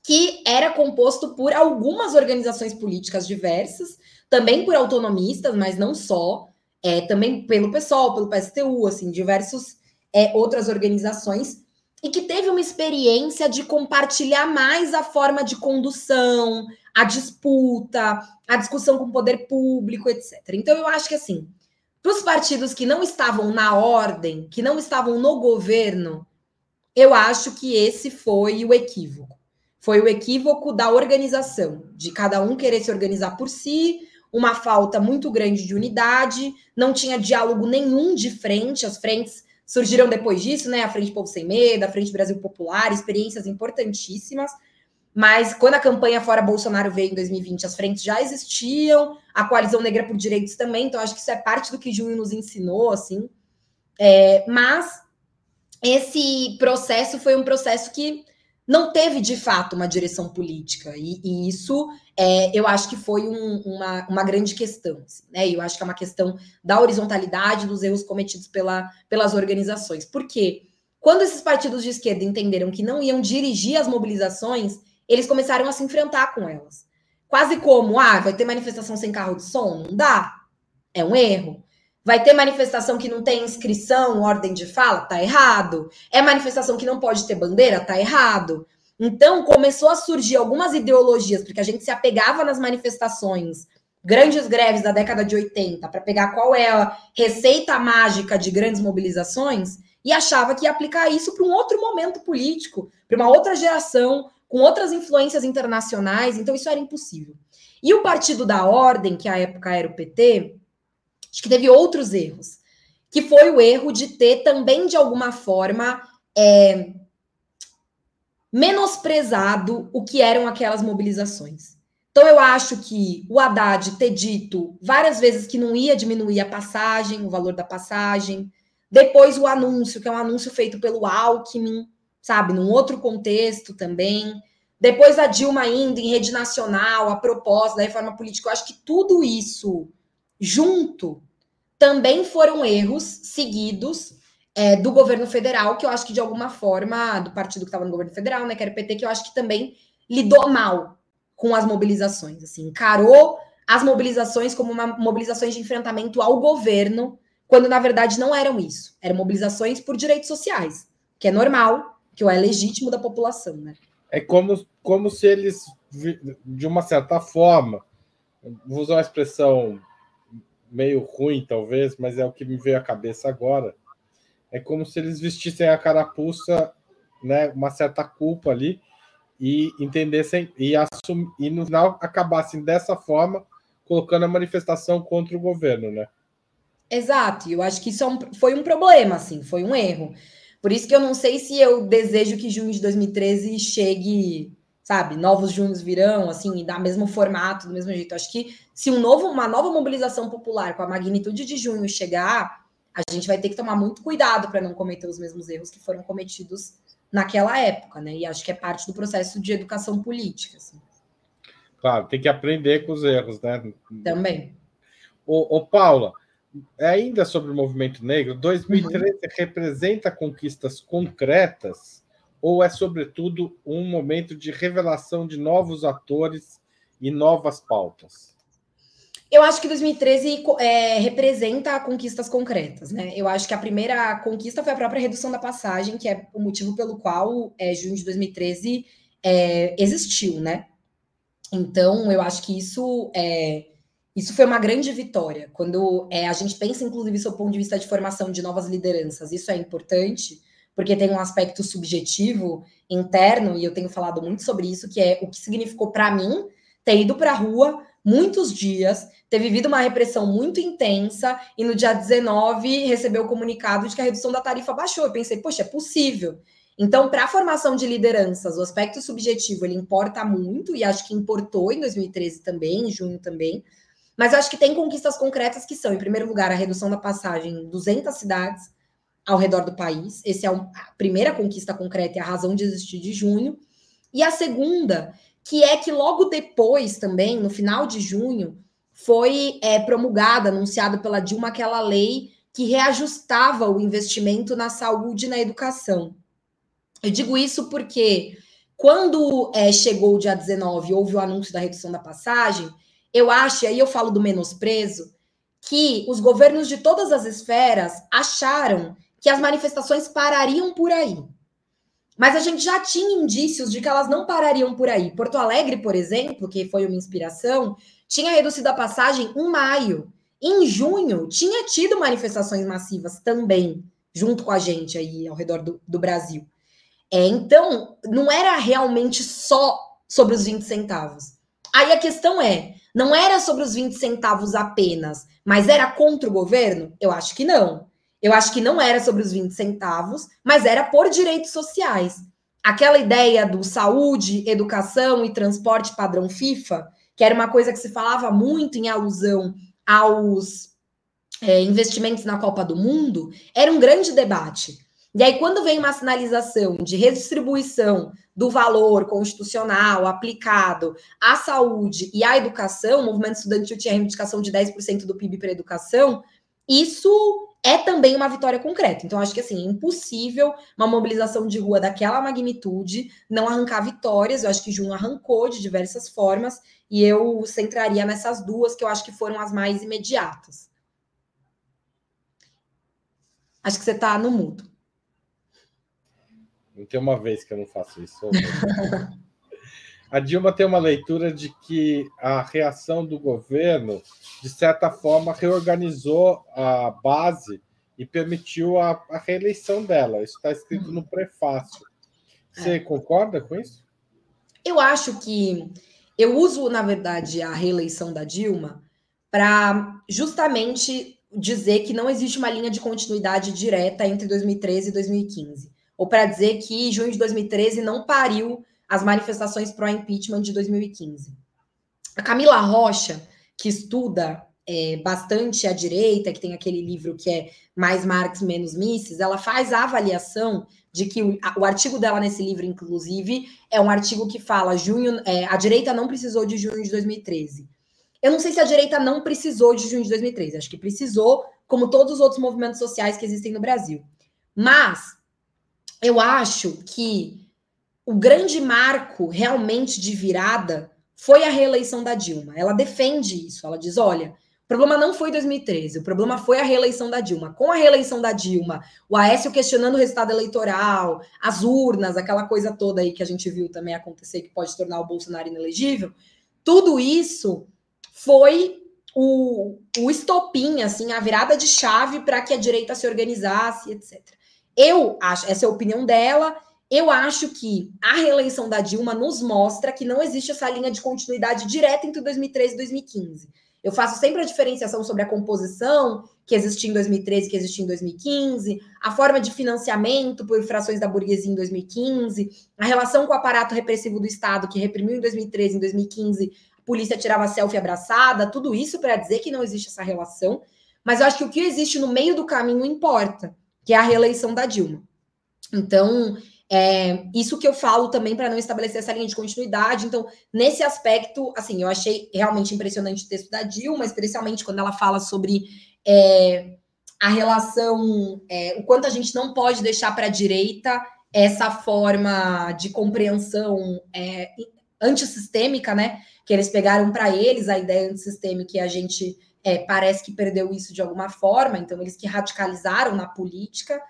que era composto por algumas organizações políticas diversas, também por autonomistas, mas não só, é, também pelo PSOL, pelo PSTU, assim, diversos é, outras organizações, e que teve uma experiência de compartilhar mais a forma de condução, a disputa, a discussão com o poder público, etc. Então, eu acho que, assim, para os partidos que não estavam na ordem, que não estavam no governo, eu acho que esse foi o equívoco. Foi o equívoco da organização, de cada um querer se organizar por si, uma falta muito grande de unidade, não tinha diálogo nenhum de frente, as frentes surgiram depois disso, né? A Frente Povo Sem Medo, a Frente Brasil Popular, experiências importantíssimas, mas quando a campanha fora Bolsonaro veio em 2020, as frentes já existiam, a coalizão negra por direitos também, então acho que isso é parte do que Junho nos ensinou, assim. É, mas esse processo foi um processo que não teve de fato uma direção política, e, e isso é, eu acho que foi um, uma, uma grande questão, assim, né? Eu acho que é uma questão da horizontalidade dos erros cometidos pela, pelas organizações. Por quê? Quando esses partidos de esquerda entenderam que não iam dirigir as mobilizações, eles começaram a se enfrentar com elas. Quase como, ah, vai ter manifestação sem carro de som? Não dá. É um erro. Vai ter manifestação que não tem inscrição, ordem de fala? Tá errado. É manifestação que não pode ter bandeira? Tá errado. Então, começou a surgir algumas ideologias, porque a gente se apegava nas manifestações, grandes greves da década de 80, para pegar qual é a receita mágica de grandes mobilizações, e achava que ia aplicar isso para um outro momento político, para uma outra geração, com outras influências internacionais, então isso era impossível. E o Partido da Ordem, que à época era o PT, acho que teve outros erros, que foi o erro de ter também, de alguma forma, é, menosprezado o que eram aquelas mobilizações. Então, eu acho que o Haddad ter dito várias vezes que não ia diminuir a passagem, o valor da passagem, depois o anúncio, que é um anúncio feito pelo Alckmin, sabe, num outro contexto também. Depois a Dilma indo em rede nacional, a proposta da reforma política, eu acho que tudo isso junto também foram erros seguidos é, do governo federal, que eu acho que de alguma forma, do partido que estava no governo federal, né, que era o PT, que eu acho que também lidou mal com as mobilizações, assim, encarou as mobilizações como uma mobilizações de enfrentamento ao governo, quando na verdade não eram isso, eram mobilizações por direitos sociais, que é normal, que é legítimo da população, né? É como, como se eles, de uma certa forma, vou usar uma expressão meio ruim, talvez, mas é o que me veio à cabeça agora. É como se eles vestissem a carapuça, né, uma certa culpa ali, e entendessem e, assum, e no final acabassem dessa forma colocando a manifestação contra o governo, né? Exato, eu acho que isso é um, foi um problema, assim, foi um erro. Por isso que eu não sei se eu desejo que junho de 2013 chegue, sabe, novos junhos virão, assim, da mesmo formato, do mesmo jeito. Acho que se um novo, uma nova mobilização popular com a magnitude de junho chegar, a gente vai ter que tomar muito cuidado para não cometer os mesmos erros que foram cometidos naquela época, né? E acho que é parte do processo de educação política. Assim. Claro, tem que aprender com os erros, né? Também. Ô, ô Paula, ainda sobre o movimento negro, 2013 uhum. representa conquistas concretas ou é, sobretudo, um momento de revelação de novos atores e novas pautas? Eu acho que 2013 é, representa conquistas concretas, né? Eu acho que a primeira conquista foi a própria redução da passagem, que é o motivo pelo qual é, junho de 2013 é, existiu, né? Então, eu acho que isso é, isso foi uma grande vitória. Quando é, a gente pensa, inclusive, do ponto de vista de formação de novas lideranças, isso é importante, porque tem um aspecto subjetivo interno, e eu tenho falado muito sobre isso, que é o que significou para mim ter ido para a rua muitos dias, ter vivido uma repressão muito intensa, e no dia 19 recebeu o comunicado de que a redução da tarifa baixou. Eu pensei, poxa, é possível. Então, para a formação de lideranças, o aspecto subjetivo ele importa muito, e acho que importou em 2013 também, em junho também, mas acho que tem conquistas concretas que são, em primeiro lugar, a redução da passagem em 200 cidades ao redor do país. Essa é a primeira conquista concreta e a razão de existir de junho. E a segunda, que é que logo depois também, no final de junho, foi é, promulgada, anunciada pela Dilma, aquela lei que reajustava o investimento na saúde e na educação. Eu digo isso porque quando é, chegou o dia 19 houve o anúncio da redução da passagem, eu acho, e aí eu falo do menosprezo, que os governos de todas as esferas acharam que as manifestações parariam por aí. Mas a gente já tinha indícios de que elas não parariam por aí. Porto Alegre, por exemplo, que foi uma inspiração, tinha reduzido a passagem em maio. Em junho, tinha tido manifestações massivas também, junto com a gente aí ao redor do, do Brasil. É, então, não era realmente só sobre os 20 centavos. Aí a questão é: não era sobre os 20 centavos apenas, mas era contra o governo? Eu acho que não. Eu acho que não era sobre os 20 centavos, mas era por direitos sociais. Aquela ideia do saúde, educação e transporte padrão FIFA, que era uma coisa que se falava muito em alusão aos é, investimentos na Copa do Mundo, era um grande debate. E aí, quando vem uma sinalização de redistribuição do valor constitucional aplicado à saúde e à educação, o movimento estudantil tinha reivindicação de 10% do PIB para a educação, isso é também uma vitória concreta. Então, acho que assim, é impossível uma mobilização de rua daquela magnitude não arrancar vitórias. Eu acho que Jun arrancou de diversas formas, e eu centraria nessas duas que eu acho que foram as mais imediatas. Acho que você está no mudo. Não tem uma vez que eu não faço isso. a Dilma tem uma leitura de que a reação do governo, de certa forma, reorganizou a base e permitiu a, a reeleição dela. Isso está escrito no prefácio. Você é. concorda com isso? Eu acho que eu uso, na verdade, a reeleição da Dilma para justamente dizer que não existe uma linha de continuidade direta entre 2013 e 2015 ou para dizer que junho de 2013 não pariu as manifestações pró-impeachment de 2015. A Camila Rocha, que estuda é, bastante a direita, que tem aquele livro que é Mais Marx, Menos Mises, ela faz a avaliação de que o, a, o, artigo dela nesse livro, inclusive, é um artigo que fala junho, é, a direita não precisou de junho de 2013. Eu não sei se a direita não precisou de junho de 2013, acho que precisou, como todos os outros movimentos sociais que existem no Brasil. Mas eu acho que o grande marco realmente de virada foi a reeleição da Dilma. Ela defende isso. Ela diz: olha, o problema não foi 2013, o problema foi a reeleição da Dilma. Com a reeleição da Dilma, o Aécio questionando o resultado eleitoral, as urnas, aquela coisa toda aí que a gente viu também acontecer que pode tornar o Bolsonaro inelegível, tudo isso foi o, o estopim, assim, a virada de chave para que a direita se organizasse, etc. Eu acho, essa é a opinião dela. Eu acho que a reeleição da Dilma nos mostra que não existe essa linha de continuidade direta entre 2013 e 2015. Eu faço sempre a diferenciação sobre a composição que existia em 2013 que existia em 2015, a forma de financiamento por frações da burguesia em 2015, a relação com o aparato repressivo do Estado que reprimiu em 2013 em 2015, a polícia tirava selfie abraçada, tudo isso para dizer que não existe essa relação. Mas eu acho que o que existe no meio do caminho importa que é a reeleição da Dilma. Então, é, isso que eu falo também para não estabelecer essa linha de continuidade. Então, nesse aspecto, assim, eu achei realmente impressionante o texto da Dilma, especialmente quando ela fala sobre é, a relação, é, o quanto a gente não pode deixar para a direita essa forma de compreensão é, antissistêmica, né? Que eles pegaram para eles a ideia antissistêmica e a gente é, parece que perdeu isso de alguma forma, então eles que radicalizaram na política,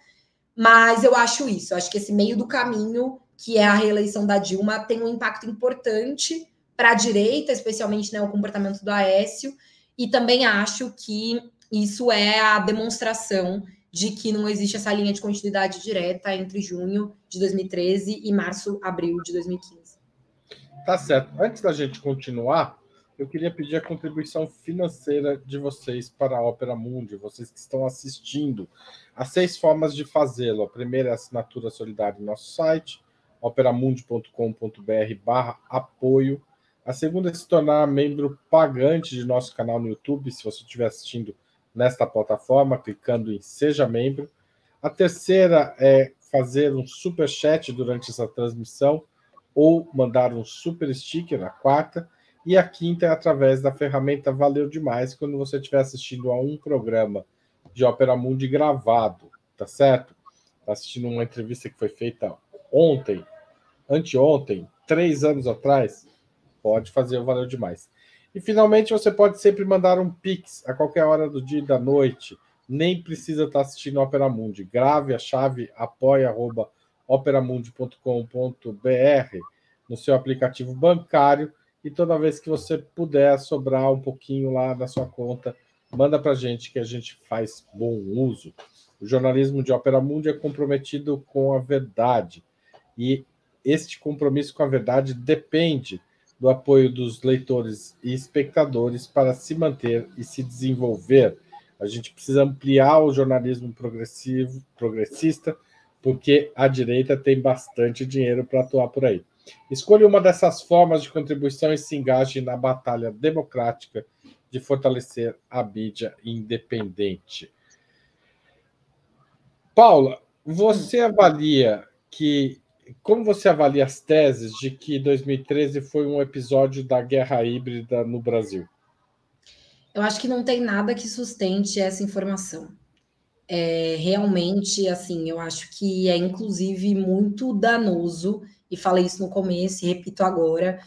mas eu acho isso, eu acho que esse meio do caminho, que é a reeleição da Dilma, tem um impacto importante para a direita, especialmente né, o comportamento do Aécio, e também acho que isso é a demonstração de que não existe essa linha de continuidade direta entre junho de 2013 e março, abril de 2015. Tá certo. Antes da gente continuar, eu queria pedir a contribuição financeira de vocês para a Ópera Mundi, vocês que estão assistindo. Há seis formas de fazê-lo. A primeira é a assinatura solidária no nosso site, operamundi.com.br barra apoio. A segunda é se tornar membro pagante de nosso canal no YouTube, se você estiver assistindo nesta plataforma, clicando em Seja Membro. A terceira é fazer um super chat durante essa transmissão ou mandar um super sticker, a quarta. E a quinta é através da ferramenta Valeu Demais, quando você estiver assistindo a um programa de Ópera Mundi gravado, tá certo? Tá assistindo uma entrevista que foi feita ontem, anteontem, três anos atrás, pode fazer o Valeu Demais. E finalmente você pode sempre mandar um Pix a qualquer hora do dia e da noite. Nem precisa estar assistindo Opera Mundi. Grave a chave apoia.operamundi.com.br no seu aplicativo bancário e toda vez que você puder sobrar um pouquinho lá da sua conta, manda para gente que a gente faz bom uso. O jornalismo de Ópera Mundi é comprometido com a verdade e este compromisso com a verdade depende do apoio dos leitores e espectadores para se manter e se desenvolver. A gente precisa ampliar o jornalismo progressivo, progressista, porque a direita tem bastante dinheiro para atuar por aí. Escolha uma dessas formas de contribuição e se engaje na batalha democrática de fortalecer a mídia independente. Paula, você avalia que. Como você avalia as teses de que 2013 foi um episódio da guerra híbrida no Brasil? Eu acho que não tem nada que sustente essa informação. É, realmente, assim, eu acho que é inclusive muito danoso e falei isso no começo e repito agora,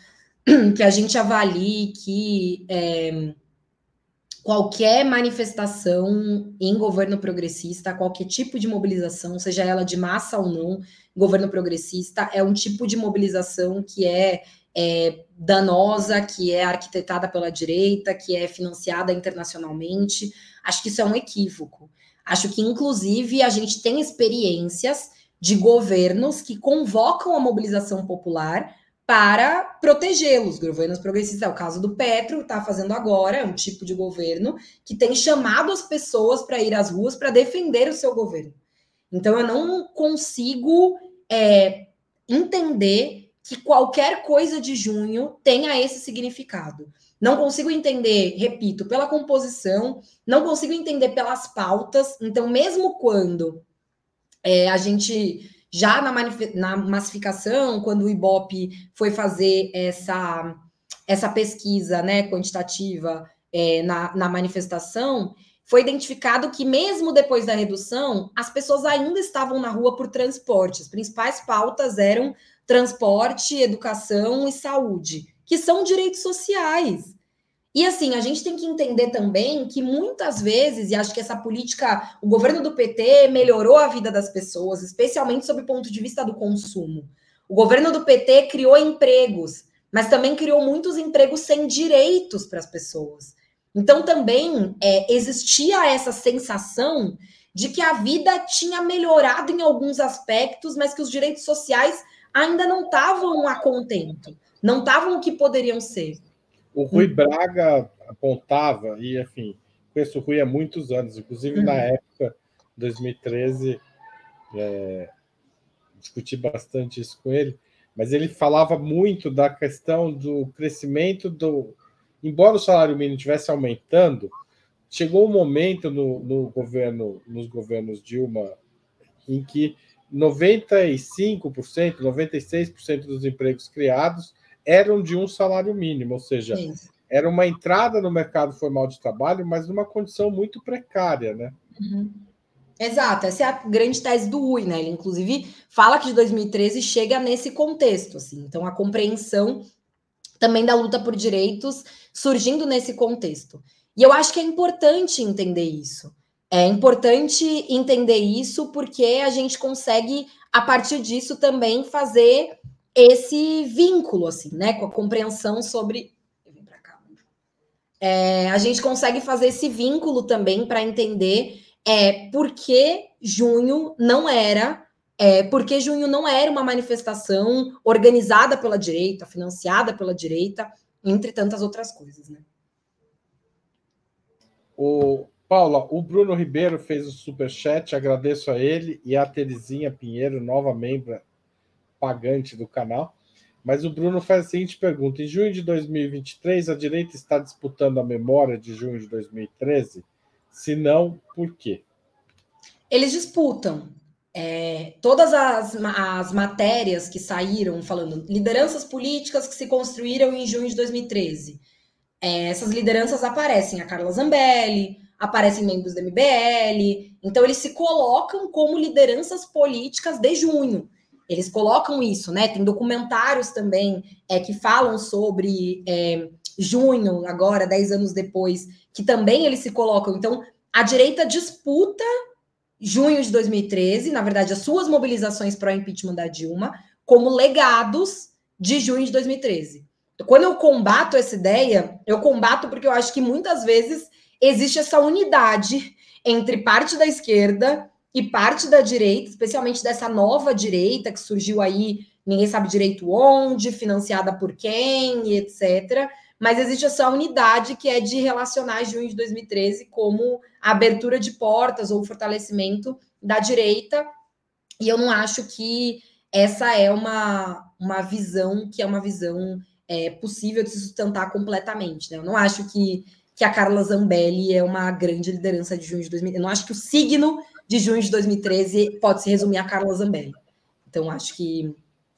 que a gente avalie que é, qualquer manifestação em governo progressista, qualquer tipo de mobilização, seja ela de massa ou não, governo progressista, é um tipo de mobilização que é, é danosa, que é arquitetada pela direita, que é financiada internacionalmente. Acho que isso é um equívoco. Acho que, inclusive, a gente tem experiências de governos que convocam a mobilização popular para protegê-los. Governos progressistas, é o caso do Petro, está fazendo agora, é um tipo de governo que tem chamado as pessoas para ir às ruas para defender o seu governo. Então, eu não consigo é, entender que qualquer coisa de junho tenha esse significado. Não consigo entender, repito, pela composição, não consigo entender pelas pautas. Então, mesmo quando é, a gente já na, na, massificação, quando o IBOP foi fazer essa, essa pesquisa né, quantitativa é, na, na manifestação, foi identificado que, mesmo depois da redução, as pessoas ainda estavam na rua por transporte. As principais pautas eram transporte, educação e saúde, que são direitos sociais. E assim, a gente tem que entender também que muitas vezes, e acho que essa política, o governo do PT melhorou a vida das pessoas, especialmente sob o ponto de vista do consumo. O governo do PT criou empregos, mas também criou muitos empregos sem direitos para as pessoas. Então também é, existia essa sensação de que a vida tinha melhorado em alguns aspectos, mas que os direitos sociais ainda não estavam a contento, não estavam o que poderiam ser. O Rui hum. Braga apontava, e enfim, conheço o Rui há muitos anos, inclusive na uhum. época, 2013, é, discuti bastante isso com ele, mas ele falava muito da questão do crescimento do. Embora o salário mínimo estivesse aumentando, chegou um momento no, no governo, nos governos Dilma, em que 95%, 96% dos empregos criados eram de um salário mínimo, ou seja, Isso. era uma entrada no mercado formal de trabalho, mas numa condição muito precária, né? Uhum. Exato, essa é a grande tese do Rui, né? Ele, inclusive, fala que de 2013 chega nesse contexto, assim. Então, a compreensão também da luta por direitos surgindo nesse contexto. E eu acho que é importante entender isso. É importante entender isso porque a gente consegue, a partir disso, também fazer esse vínculo, assim, né, com a compreensão sobre. Cá. É, a gente consegue fazer esse vínculo também para entender é, por que junho não era. É, porque junho não era uma manifestação organizada pela direita, financiada pela direita, entre tantas outras coisas, né? O Paula, o Bruno Ribeiro fez o super chat, agradeço a ele e a Terezinha Pinheiro, nova membro pagante do canal. Mas o Bruno faz a seguinte pergunta: em junho de 2023, a direita está disputando a memória de junho de 2013? Se não, por quê? Eles disputam. é, todas as, as matérias que saíram falando lideranças políticas que se construíram em junho de 2013. É, essas lideranças aparecem a Carla Zambelli, aparecem membros do MBL, então eles se colocam como lideranças políticas de junho. Eles colocam isso, né? Tem documentários também é, que falam sobre é, junho, agora, dez anos depois, que também eles se colocam. Então, a direita disputa junho de 2013, na verdade, as suas mobilizações para o impeachment da Dilma, como legados de junho de 2013. Quando eu combato essa ideia, eu combato porque eu acho que muitas vezes existe essa unidade entre parte da esquerda e parte da direita, especialmente dessa nova direita que surgiu aí, ninguém sabe direito onde, financiada por quem, etc. Mas existe essa unidade que é de relacionar junho de 2013 como a abertura de portas ou fortalecimento da direita. E eu não acho que essa é uma, uma visão que é uma visão é, possível de se sustentar completamente. Né? Eu não acho que, que a Carla Zambelli é uma grande liderança de junho de 2013. Eu não acho que o signo de junho de 2013 pode se resumir a Carla Zambelli. Então, acho que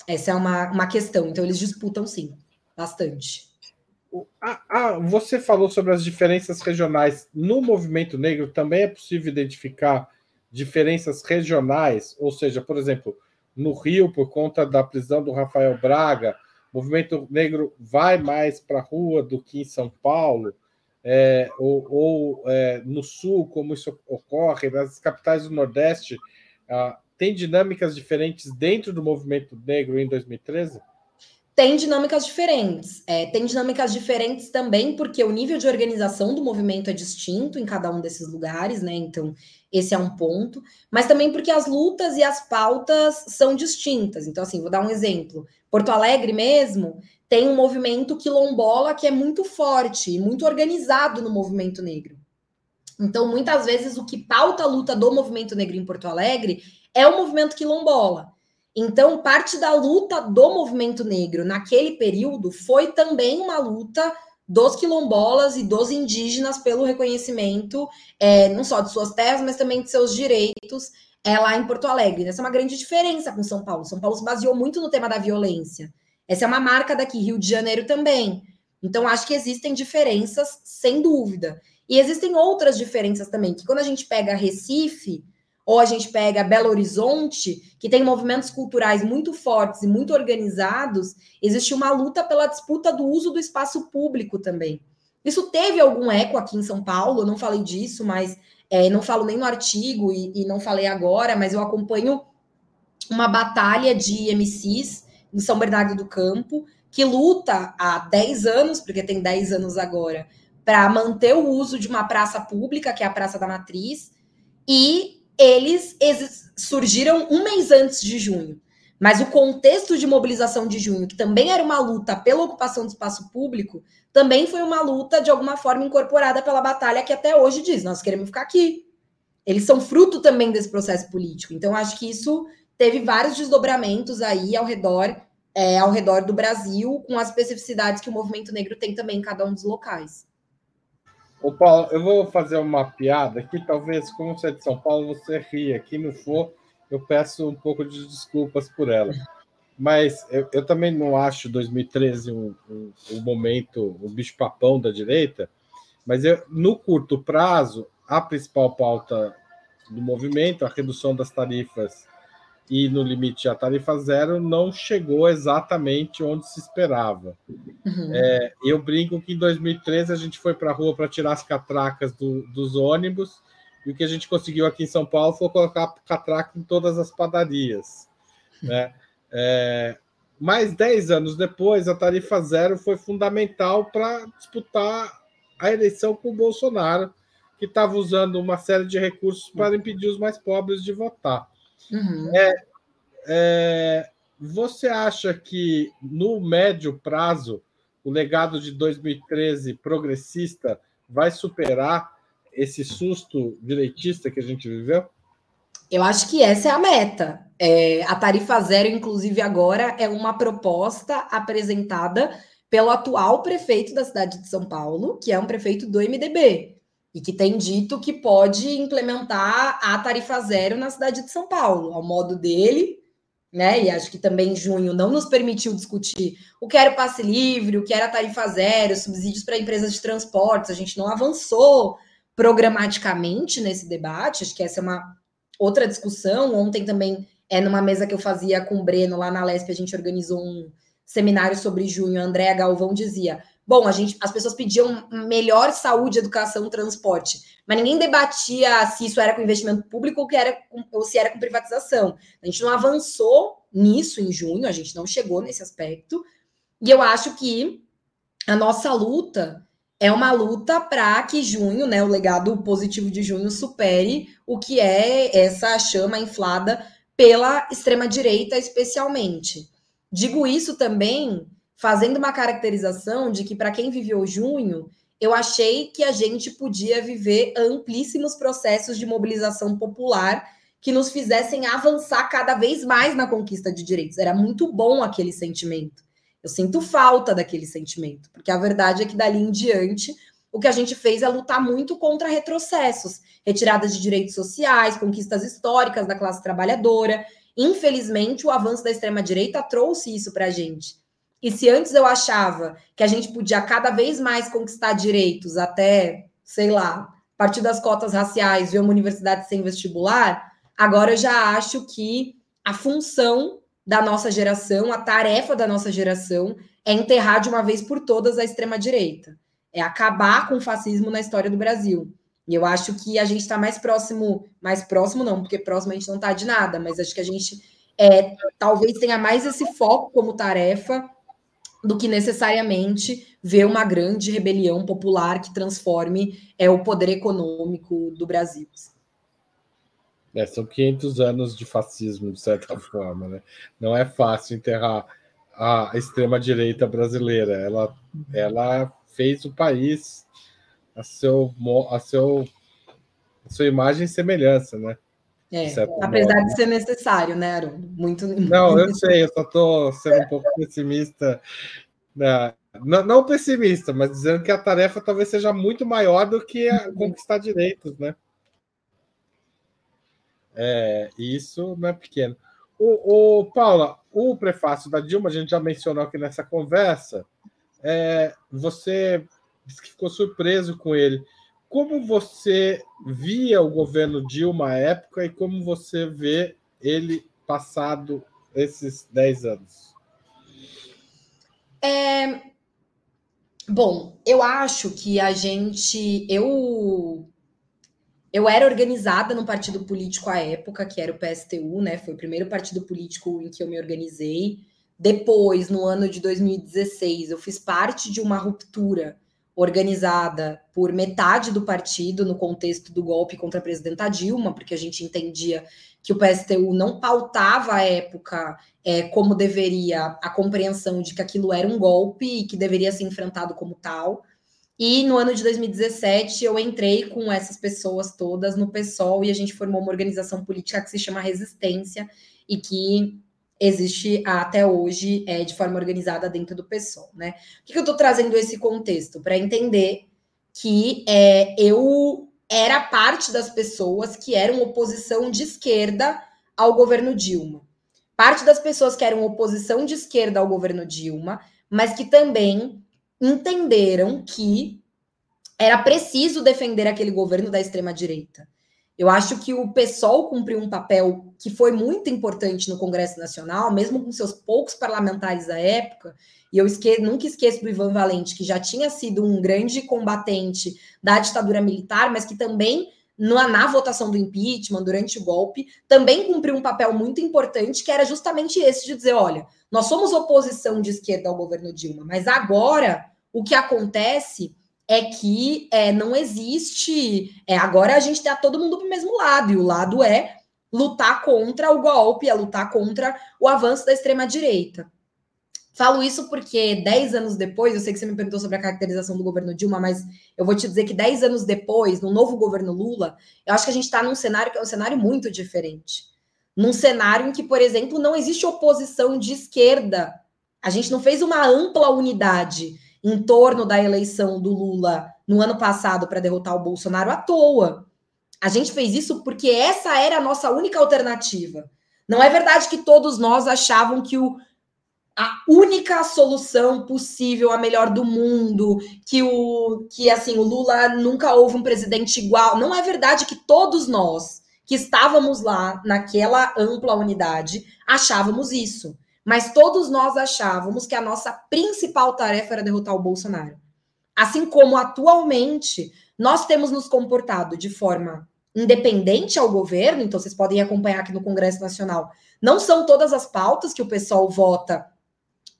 essa é uma, uma questão. Então, eles disputam sim, bastante. Ah, ah, você falou sobre as diferenças regionais. No movimento negro também é possível identificar diferenças regionais, ou seja, por exemplo, no Rio, por conta da prisão do Rafael Braga, o movimento negro vai mais para a rua do que em São Paulo, é, ou, ou é, no Sul, como isso ocorre, nas capitais do Nordeste, ah, tem dinâmicas diferentes dentro do movimento negro em 2013? Tem dinâmicas diferentes. É, tem dinâmicas diferentes também, porque o nível de organização do movimento é distinto em cada um desses lugares, né? Então, esse é um ponto. Mas também porque as lutas e as pautas são distintas. Então, assim, vou dar um exemplo. Porto Alegre mesmo tem um movimento quilombola que é muito forte e muito organizado no movimento negro. Então, muitas vezes, o que pauta a luta do movimento negro em Porto Alegre é o movimento quilombola. Então, parte da luta do movimento negro naquele período foi também uma luta dos quilombolas e dos indígenas pelo reconhecimento, é, não só de suas terras, mas também de seus direitos é, lá em Porto Alegre. Essa é uma grande diferença com São Paulo. São Paulo se baseou muito no tema da violência. Essa é uma marca daqui, Rio de Janeiro também. Então, acho que existem diferenças, sem dúvida. E existem outras diferenças também, que quando a gente pega Recife, ou a gente pega Belo Horizonte, que tem movimentos culturais muito fortes e muito organizados, existe uma luta pela disputa do uso do espaço público também. Isso teve algum eco aqui em São Paulo, eu não falei disso, mas é, não falo nem no artigo e, e não falei agora, mas eu acompanho uma batalha de MCs em São Bernardo do Campo, que luta há 10 anos, porque tem 10 anos agora, para manter o uso de uma praça pública, que é a Praça da Matriz, e eles surgiram um mês antes de junho. Mas o contexto de mobilização de junho, que também era uma luta pela ocupação do espaço público, também foi uma luta de alguma forma incorporada pela batalha que até hoje diz: nós queremos ficar aqui. Eles são fruto também desse processo político. Então, acho que isso teve vários desdobramentos aí ao redor, é, ao redor do Brasil, com as especificidades que o movimento negro tem também em cada um dos locais. Ô Paulo, eu vou fazer uma piada aqui, talvez, como você é de São Paulo, você ria. Aqui não for, eu peço um pouco de desculpas por ela. Mas eu, eu também não acho 2013 um, um, um momento, o um bicho-papão da direita, mas eu, no curto prazo, a principal pauta do movimento, a redução das tarifas e no limite a tarifa zero não chegou exatamente onde se esperava. Uhum. É, eu brinco que em 2013 a gente foi para a rua para tirar as catracas do, dos ônibus e o que a gente conseguiu aqui em São Paulo foi colocar catraca em todas as padarias. Né? É, mais 10 anos depois, a tarifa zero foi fundamental para disputar a eleição com o Bolsonaro, que estava usando uma série de recursos para impedir os mais pobres de votar. Uhum. É, é, você acha que no médio prazo o legado de 2013 progressista vai superar esse susto direitista que a gente viveu? Eu acho que essa é a meta. É, a tarifa zero, inclusive, agora é uma proposta apresentada pelo atual prefeito da cidade de São Paulo, que é um prefeito do MDB. E que tem dito que pode implementar a tarifa zero na cidade de São Paulo, ao modo dele, né? E acho que também junho não nos permitiu discutir o que era o passe livre, o que era a tarifa zero, subsídios para empresas de transportes. A gente não avançou programaticamente nesse debate. Acho que essa é uma outra discussão. Ontem também é numa mesa que eu fazia com o Breno lá na Lesp, a gente organizou um seminário sobre junho. A Andréa Galvão dizia: Bom, a gente, as pessoas pediam melhor saúde, educação, transporte, mas ninguém debatia se isso era com investimento público ou, que era com, ou se era com privatização. A gente não avançou nisso em junho, a gente não chegou nesse aspecto. E eu acho que a nossa luta é uma luta para que junho, né, o legado positivo de junho supere o que é essa chama inflada pela extrema direita, especialmente. Digo isso também fazendo uma caracterização de que, para quem viveu junho, eu achei que a gente podia viver amplíssimos processos de mobilização popular que nos fizessem avançar cada vez mais na conquista de direitos. Era muito bom aquele sentimento. Eu sinto falta daquele sentimento, porque a verdade é que dali em diante o que a gente fez é lutar muito contra retrocessos, retiradas de direitos sociais, conquistas históricas da classe trabalhadora. Infelizmente, o avanço da extrema-direita trouxe isso para a gente. E se antes eu achava que a gente podia cada vez mais conquistar direitos até, sei lá, a partir das cotas raciais, ver uma universidade sem vestibular, agora eu já acho que a função da nossa geração, a tarefa da nossa geração é enterrar de uma vez por todas a extrema-direita. É acabar com o fascismo na história do Brasil. E eu acho que a gente está mais próximo, mais próximo não, porque próximo a gente não está de nada, mas acho que a gente é, talvez tenha mais esse foco como tarefa do que necessariamente ver uma grande rebelião popular que transforme é, o poder econômico do Brasil. É, são 500 anos de fascismo, de certa forma. Né? Não é fácil enterrar a extrema-direita brasileira. Ela, ela fez o país a, seu, a, seu, a sua imagem e semelhança, né? É, apesar modo. de ser necessário, né, Aaron? Muito. Não, eu sei, eu só estou sendo um pouco pessimista. Né? Não, não, pessimista, mas dizendo que a tarefa talvez seja muito maior do que conquistar direitos, né? É, isso não é pequeno. O, o, Paula, o prefácio da Dilma, a gente já mencionou aqui nessa conversa. É, você disse que ficou surpreso com ele. Como você via o governo Dilma à época e como você vê ele passado esses 10 anos? É... Bom, eu acho que a gente. Eu. Eu era organizada no partido político à época, que era o PSTU, né? Foi o primeiro partido político em que eu me organizei. Depois, no ano de 2016, eu fiz parte de uma ruptura organizada por metade do partido no contexto do golpe contra a presidenta Dilma, porque a gente entendia que o PSTU não pautava à época é, como deveria a compreensão de que aquilo era um golpe e que deveria ser enfrentado como tal. E no ano de 2017 eu entrei com essas pessoas todas no PSOL e a gente formou uma organização política que se chama Resistência e que existe até hoje é, de forma organizada dentro do PSOL, né? Por que, que eu estou trazendo esse contexto? Para entender que é, eu era parte das pessoas que eram oposição de esquerda ao governo Dilma. Parte das pessoas que eram oposição de esquerda ao governo Dilma, mas que também entenderam que era preciso defender aquele governo da extrema-direita. Eu acho que o PSOL cumpriu um papel que foi muito importante no Congresso Nacional, mesmo com seus poucos parlamentares à época. E eu esque nunca esqueço do Ivan Valente, que já tinha sido um grande combatente da ditadura militar, mas que também, na, na votação do impeachment, durante o golpe, também cumpriu um papel muito importante, que era justamente esse de dizer: olha, nós somos oposição de esquerda ao governo Dilma, mas agora o que acontece é que é, não existe. É, agora a gente está todo mundo para o mesmo lado, e o lado é lutar contra o golpe, é lutar contra o avanço da extrema-direita. Falo isso porque 10 anos depois, eu sei que você me perguntou sobre a caracterização do governo Dilma, mas eu vou te dizer que 10 anos depois, no novo governo Lula, eu acho que a gente está num cenário que é um cenário muito diferente. Num cenário em que, por exemplo, não existe oposição de esquerda. A gente não fez uma ampla unidade em torno da eleição do Lula no ano passado para derrotar o Bolsonaro à toa. A gente fez isso porque essa era a nossa única alternativa. Não é verdade que todos nós achavam que o, a única solução possível, a melhor do mundo, que o que assim, o Lula nunca houve um presidente igual. Não é verdade que todos nós que estávamos lá naquela ampla unidade achávamos isso. Mas todos nós achávamos que a nossa principal tarefa era derrotar o Bolsonaro. Assim como atualmente nós temos nos comportado de forma independente ao governo, então vocês podem acompanhar aqui no Congresso Nacional. Não são todas as pautas que o pessoal vota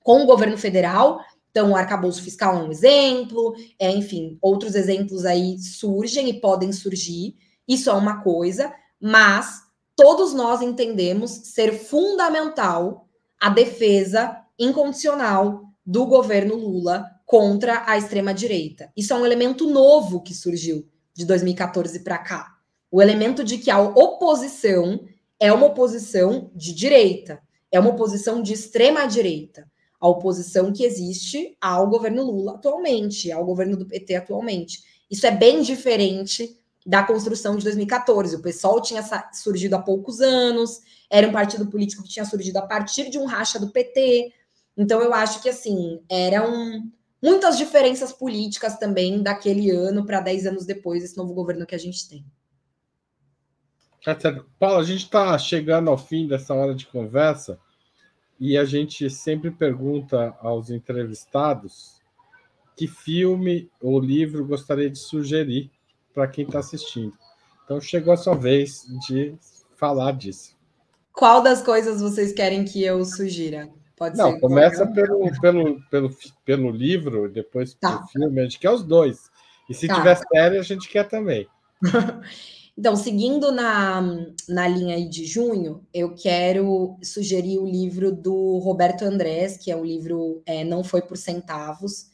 com o governo federal. Então, o arcabouço fiscal é um exemplo, é, enfim, outros exemplos aí surgem e podem surgir. Isso é uma coisa, mas todos nós entendemos ser fundamental a defesa incondicional do governo Lula contra a extrema-direita. Isso é um elemento novo que surgiu de 2014 para cá. O elemento de que a oposição é uma oposição de direita, é uma oposição de extrema-direita. A oposição que existe ao governo Lula atualmente, ao governo do PT atualmente. Isso é bem diferente da construção de 2014. O PSOL tinha surgido há poucos anos, era um partido político que tinha surgido a partir de um racha do PT. Então, eu acho que, assim, eram muitas diferenças políticas também daquele ano para 10 anos depois, esse novo governo que a gente tem. Tá Paulo, a gente está chegando ao fim dessa hora de conversa e a gente sempre pergunta aos entrevistados que filme ou livro gostaria de sugerir para quem está assistindo. Então chegou a sua vez de falar disso. Qual das coisas vocês querem que eu sugira? Pode Não, ser começa pelo, pelo, pelo, pelo livro, depois tá. pelo filme, a gente quer os dois. E se tá. tiver série, a gente quer também. Então, seguindo na, na linha aí de junho, eu quero sugerir o livro do Roberto Andrés, que é um livro é, Não Foi por Centavos.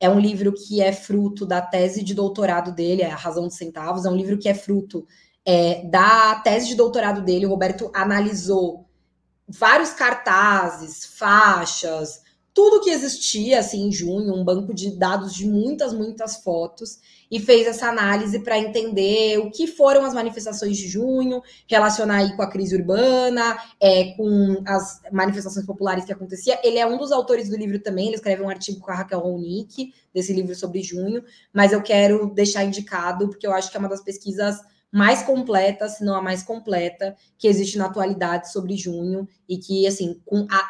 É um livro que é fruto da tese de doutorado dele, é A Razão dos Centavos. É um livro que é fruto é, da tese de doutorado dele. O Roberto analisou vários cartazes, faixas, tudo que existia assim em junho, um banco de dados de muitas, muitas fotos e fez essa análise para entender o que foram as manifestações de junho, relacionar aí com a crise urbana, é, com as manifestações populares que acontecia. Ele é um dos autores do livro também, ele escreve um artigo com a Raquel Ronick, desse livro sobre junho, mas eu quero deixar indicado, porque eu acho que é uma das pesquisas mais completa, se não a mais completa, que existe na atualidade sobre junho, e que, assim,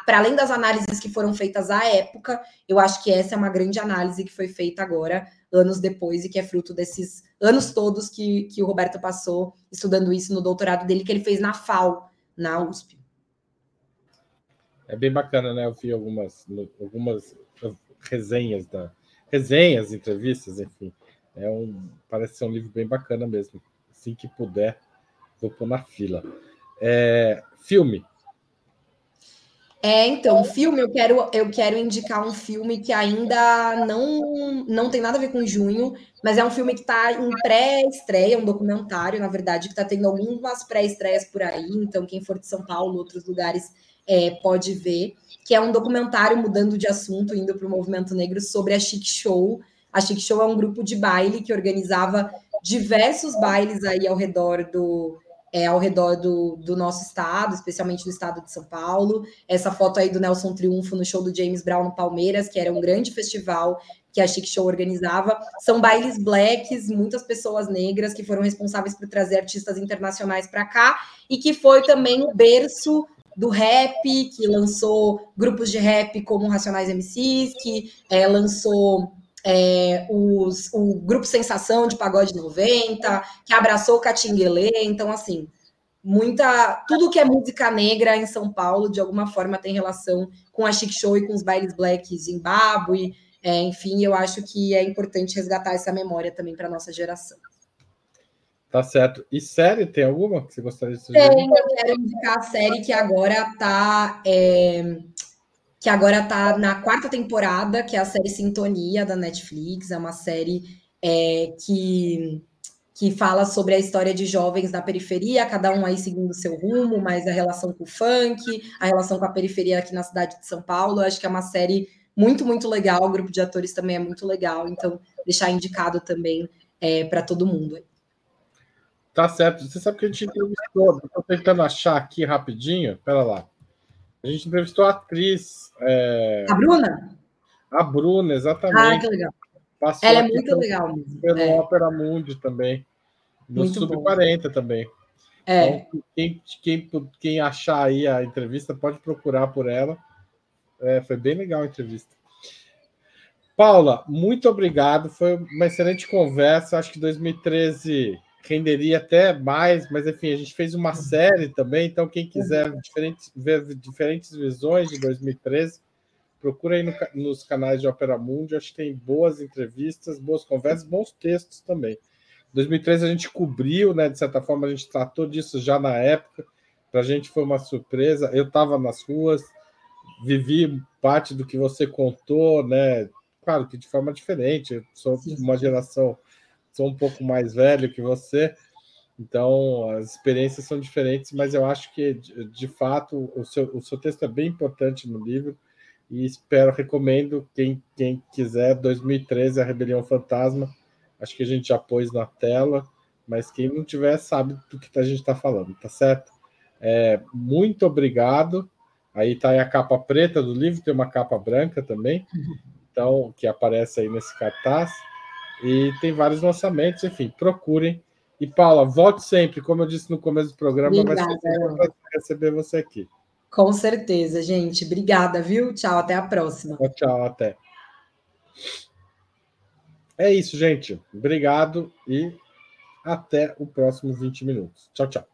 para além das análises que foram feitas à época, eu acho que essa é uma grande análise que foi feita agora anos depois e que é fruto desses anos todos que, que o Roberto passou estudando isso no doutorado dele, que ele fez na FAO, na USP. É bem bacana, né? Eu vi algumas, algumas resenhas da resenhas, entrevistas, enfim. É um, parece ser um livro bem bacana mesmo. Assim que puder, vou pôr na fila. É, filme. É, então, filme, eu quero, eu quero indicar um filme que ainda não, não tem nada a ver com junho, mas é um filme que está em pré-estreia, um documentário, na verdade, que está tendo algumas pré-estreias por aí, então quem for de São Paulo, outros lugares, é, pode ver, que é um documentário mudando de assunto, indo para o movimento negro, sobre a Chic Show. A Chic Show é um grupo de baile que organizava diversos bailes aí ao redor do, é, ao redor do, do, nosso estado, especialmente do estado de São Paulo. Essa foto aí do Nelson Triunfo no show do James Brown no Palmeiras, que era um grande festival que a Chic Show organizava. São bailes blacks, muitas pessoas negras que foram responsáveis por trazer artistas internacionais para cá e que foi também o berço do rap, que lançou grupos de rap como Racionais MCs, que é, lançou é, os, o grupo Sensação de Pagode 90, que abraçou o Catinguelê, então assim, muita tudo que é música negra em São Paulo de alguma forma tem relação com a Chic Show e com os bailes black Zimbábue, é, enfim, eu acho que é importante resgatar essa memória também para nossa geração. Tá certo. E série, tem alguma que você gostaria de sugerir? Tem, eu quero indicar a série que agora está é, que agora está na quarta temporada, que é a série Sintonia da Netflix. É uma série é, que, que fala sobre a história de jovens na periferia, cada um aí seguindo o seu rumo, mas a relação com o funk, a relação com a periferia aqui na cidade de São Paulo. Acho que é uma série muito, muito legal. O grupo de atores também é muito legal. Então, deixar indicado também é, para todo mundo. Tá certo. Você sabe que a gente entrevistou, estou tentando achar aqui rapidinho. Pera lá. A gente entrevistou a atriz. É... A Bruna? A Bruna, exatamente. Ah, que legal. Passou Ela é muito legal. Pelo é. Ópera Mundi também. No Sub-40 também. É. Então, quem, quem, quem achar aí a entrevista, pode procurar por ela. É, foi bem legal a entrevista. Paula, muito obrigado. Foi uma excelente conversa. Acho que 2013 renderia até mais, mas enfim, a gente fez uma série também. Então, quem quiser diferentes, ver diferentes visões de 2013, procura aí no, nos canais de Opera Mundi. Acho que tem boas entrevistas, boas conversas, bons textos também. 2013 a gente cobriu, né? De certa forma, a gente tratou disso já na época. Para a gente foi uma surpresa. Eu estava nas ruas, vivi parte do que você contou, né? Claro que de forma diferente. Eu sou Sim. uma geração, sou um pouco mais velho que você, então as experiências são diferentes, mas eu acho que de, de fato o seu, o seu texto é bem importante no livro e espero, recomendo quem, quem quiser, 2013, A Rebelião Fantasma Acho que a gente já pôs na tela, mas quem não tiver sabe do que a gente está falando, tá certo? É, muito obrigado. Aí tá aí a capa preta do livro, tem uma capa branca também, então que aparece aí nesse cartaz. E tem vários lançamentos, enfim, procurem. E Paula, volte sempre, como eu disse no começo do programa, Obrigada, vai ser sempre receber você aqui. Com certeza, gente. Obrigada, viu? Tchau, até a próxima. Tchau, tchau até. É isso, gente. Obrigado e até o próximo 20 minutos. Tchau, tchau.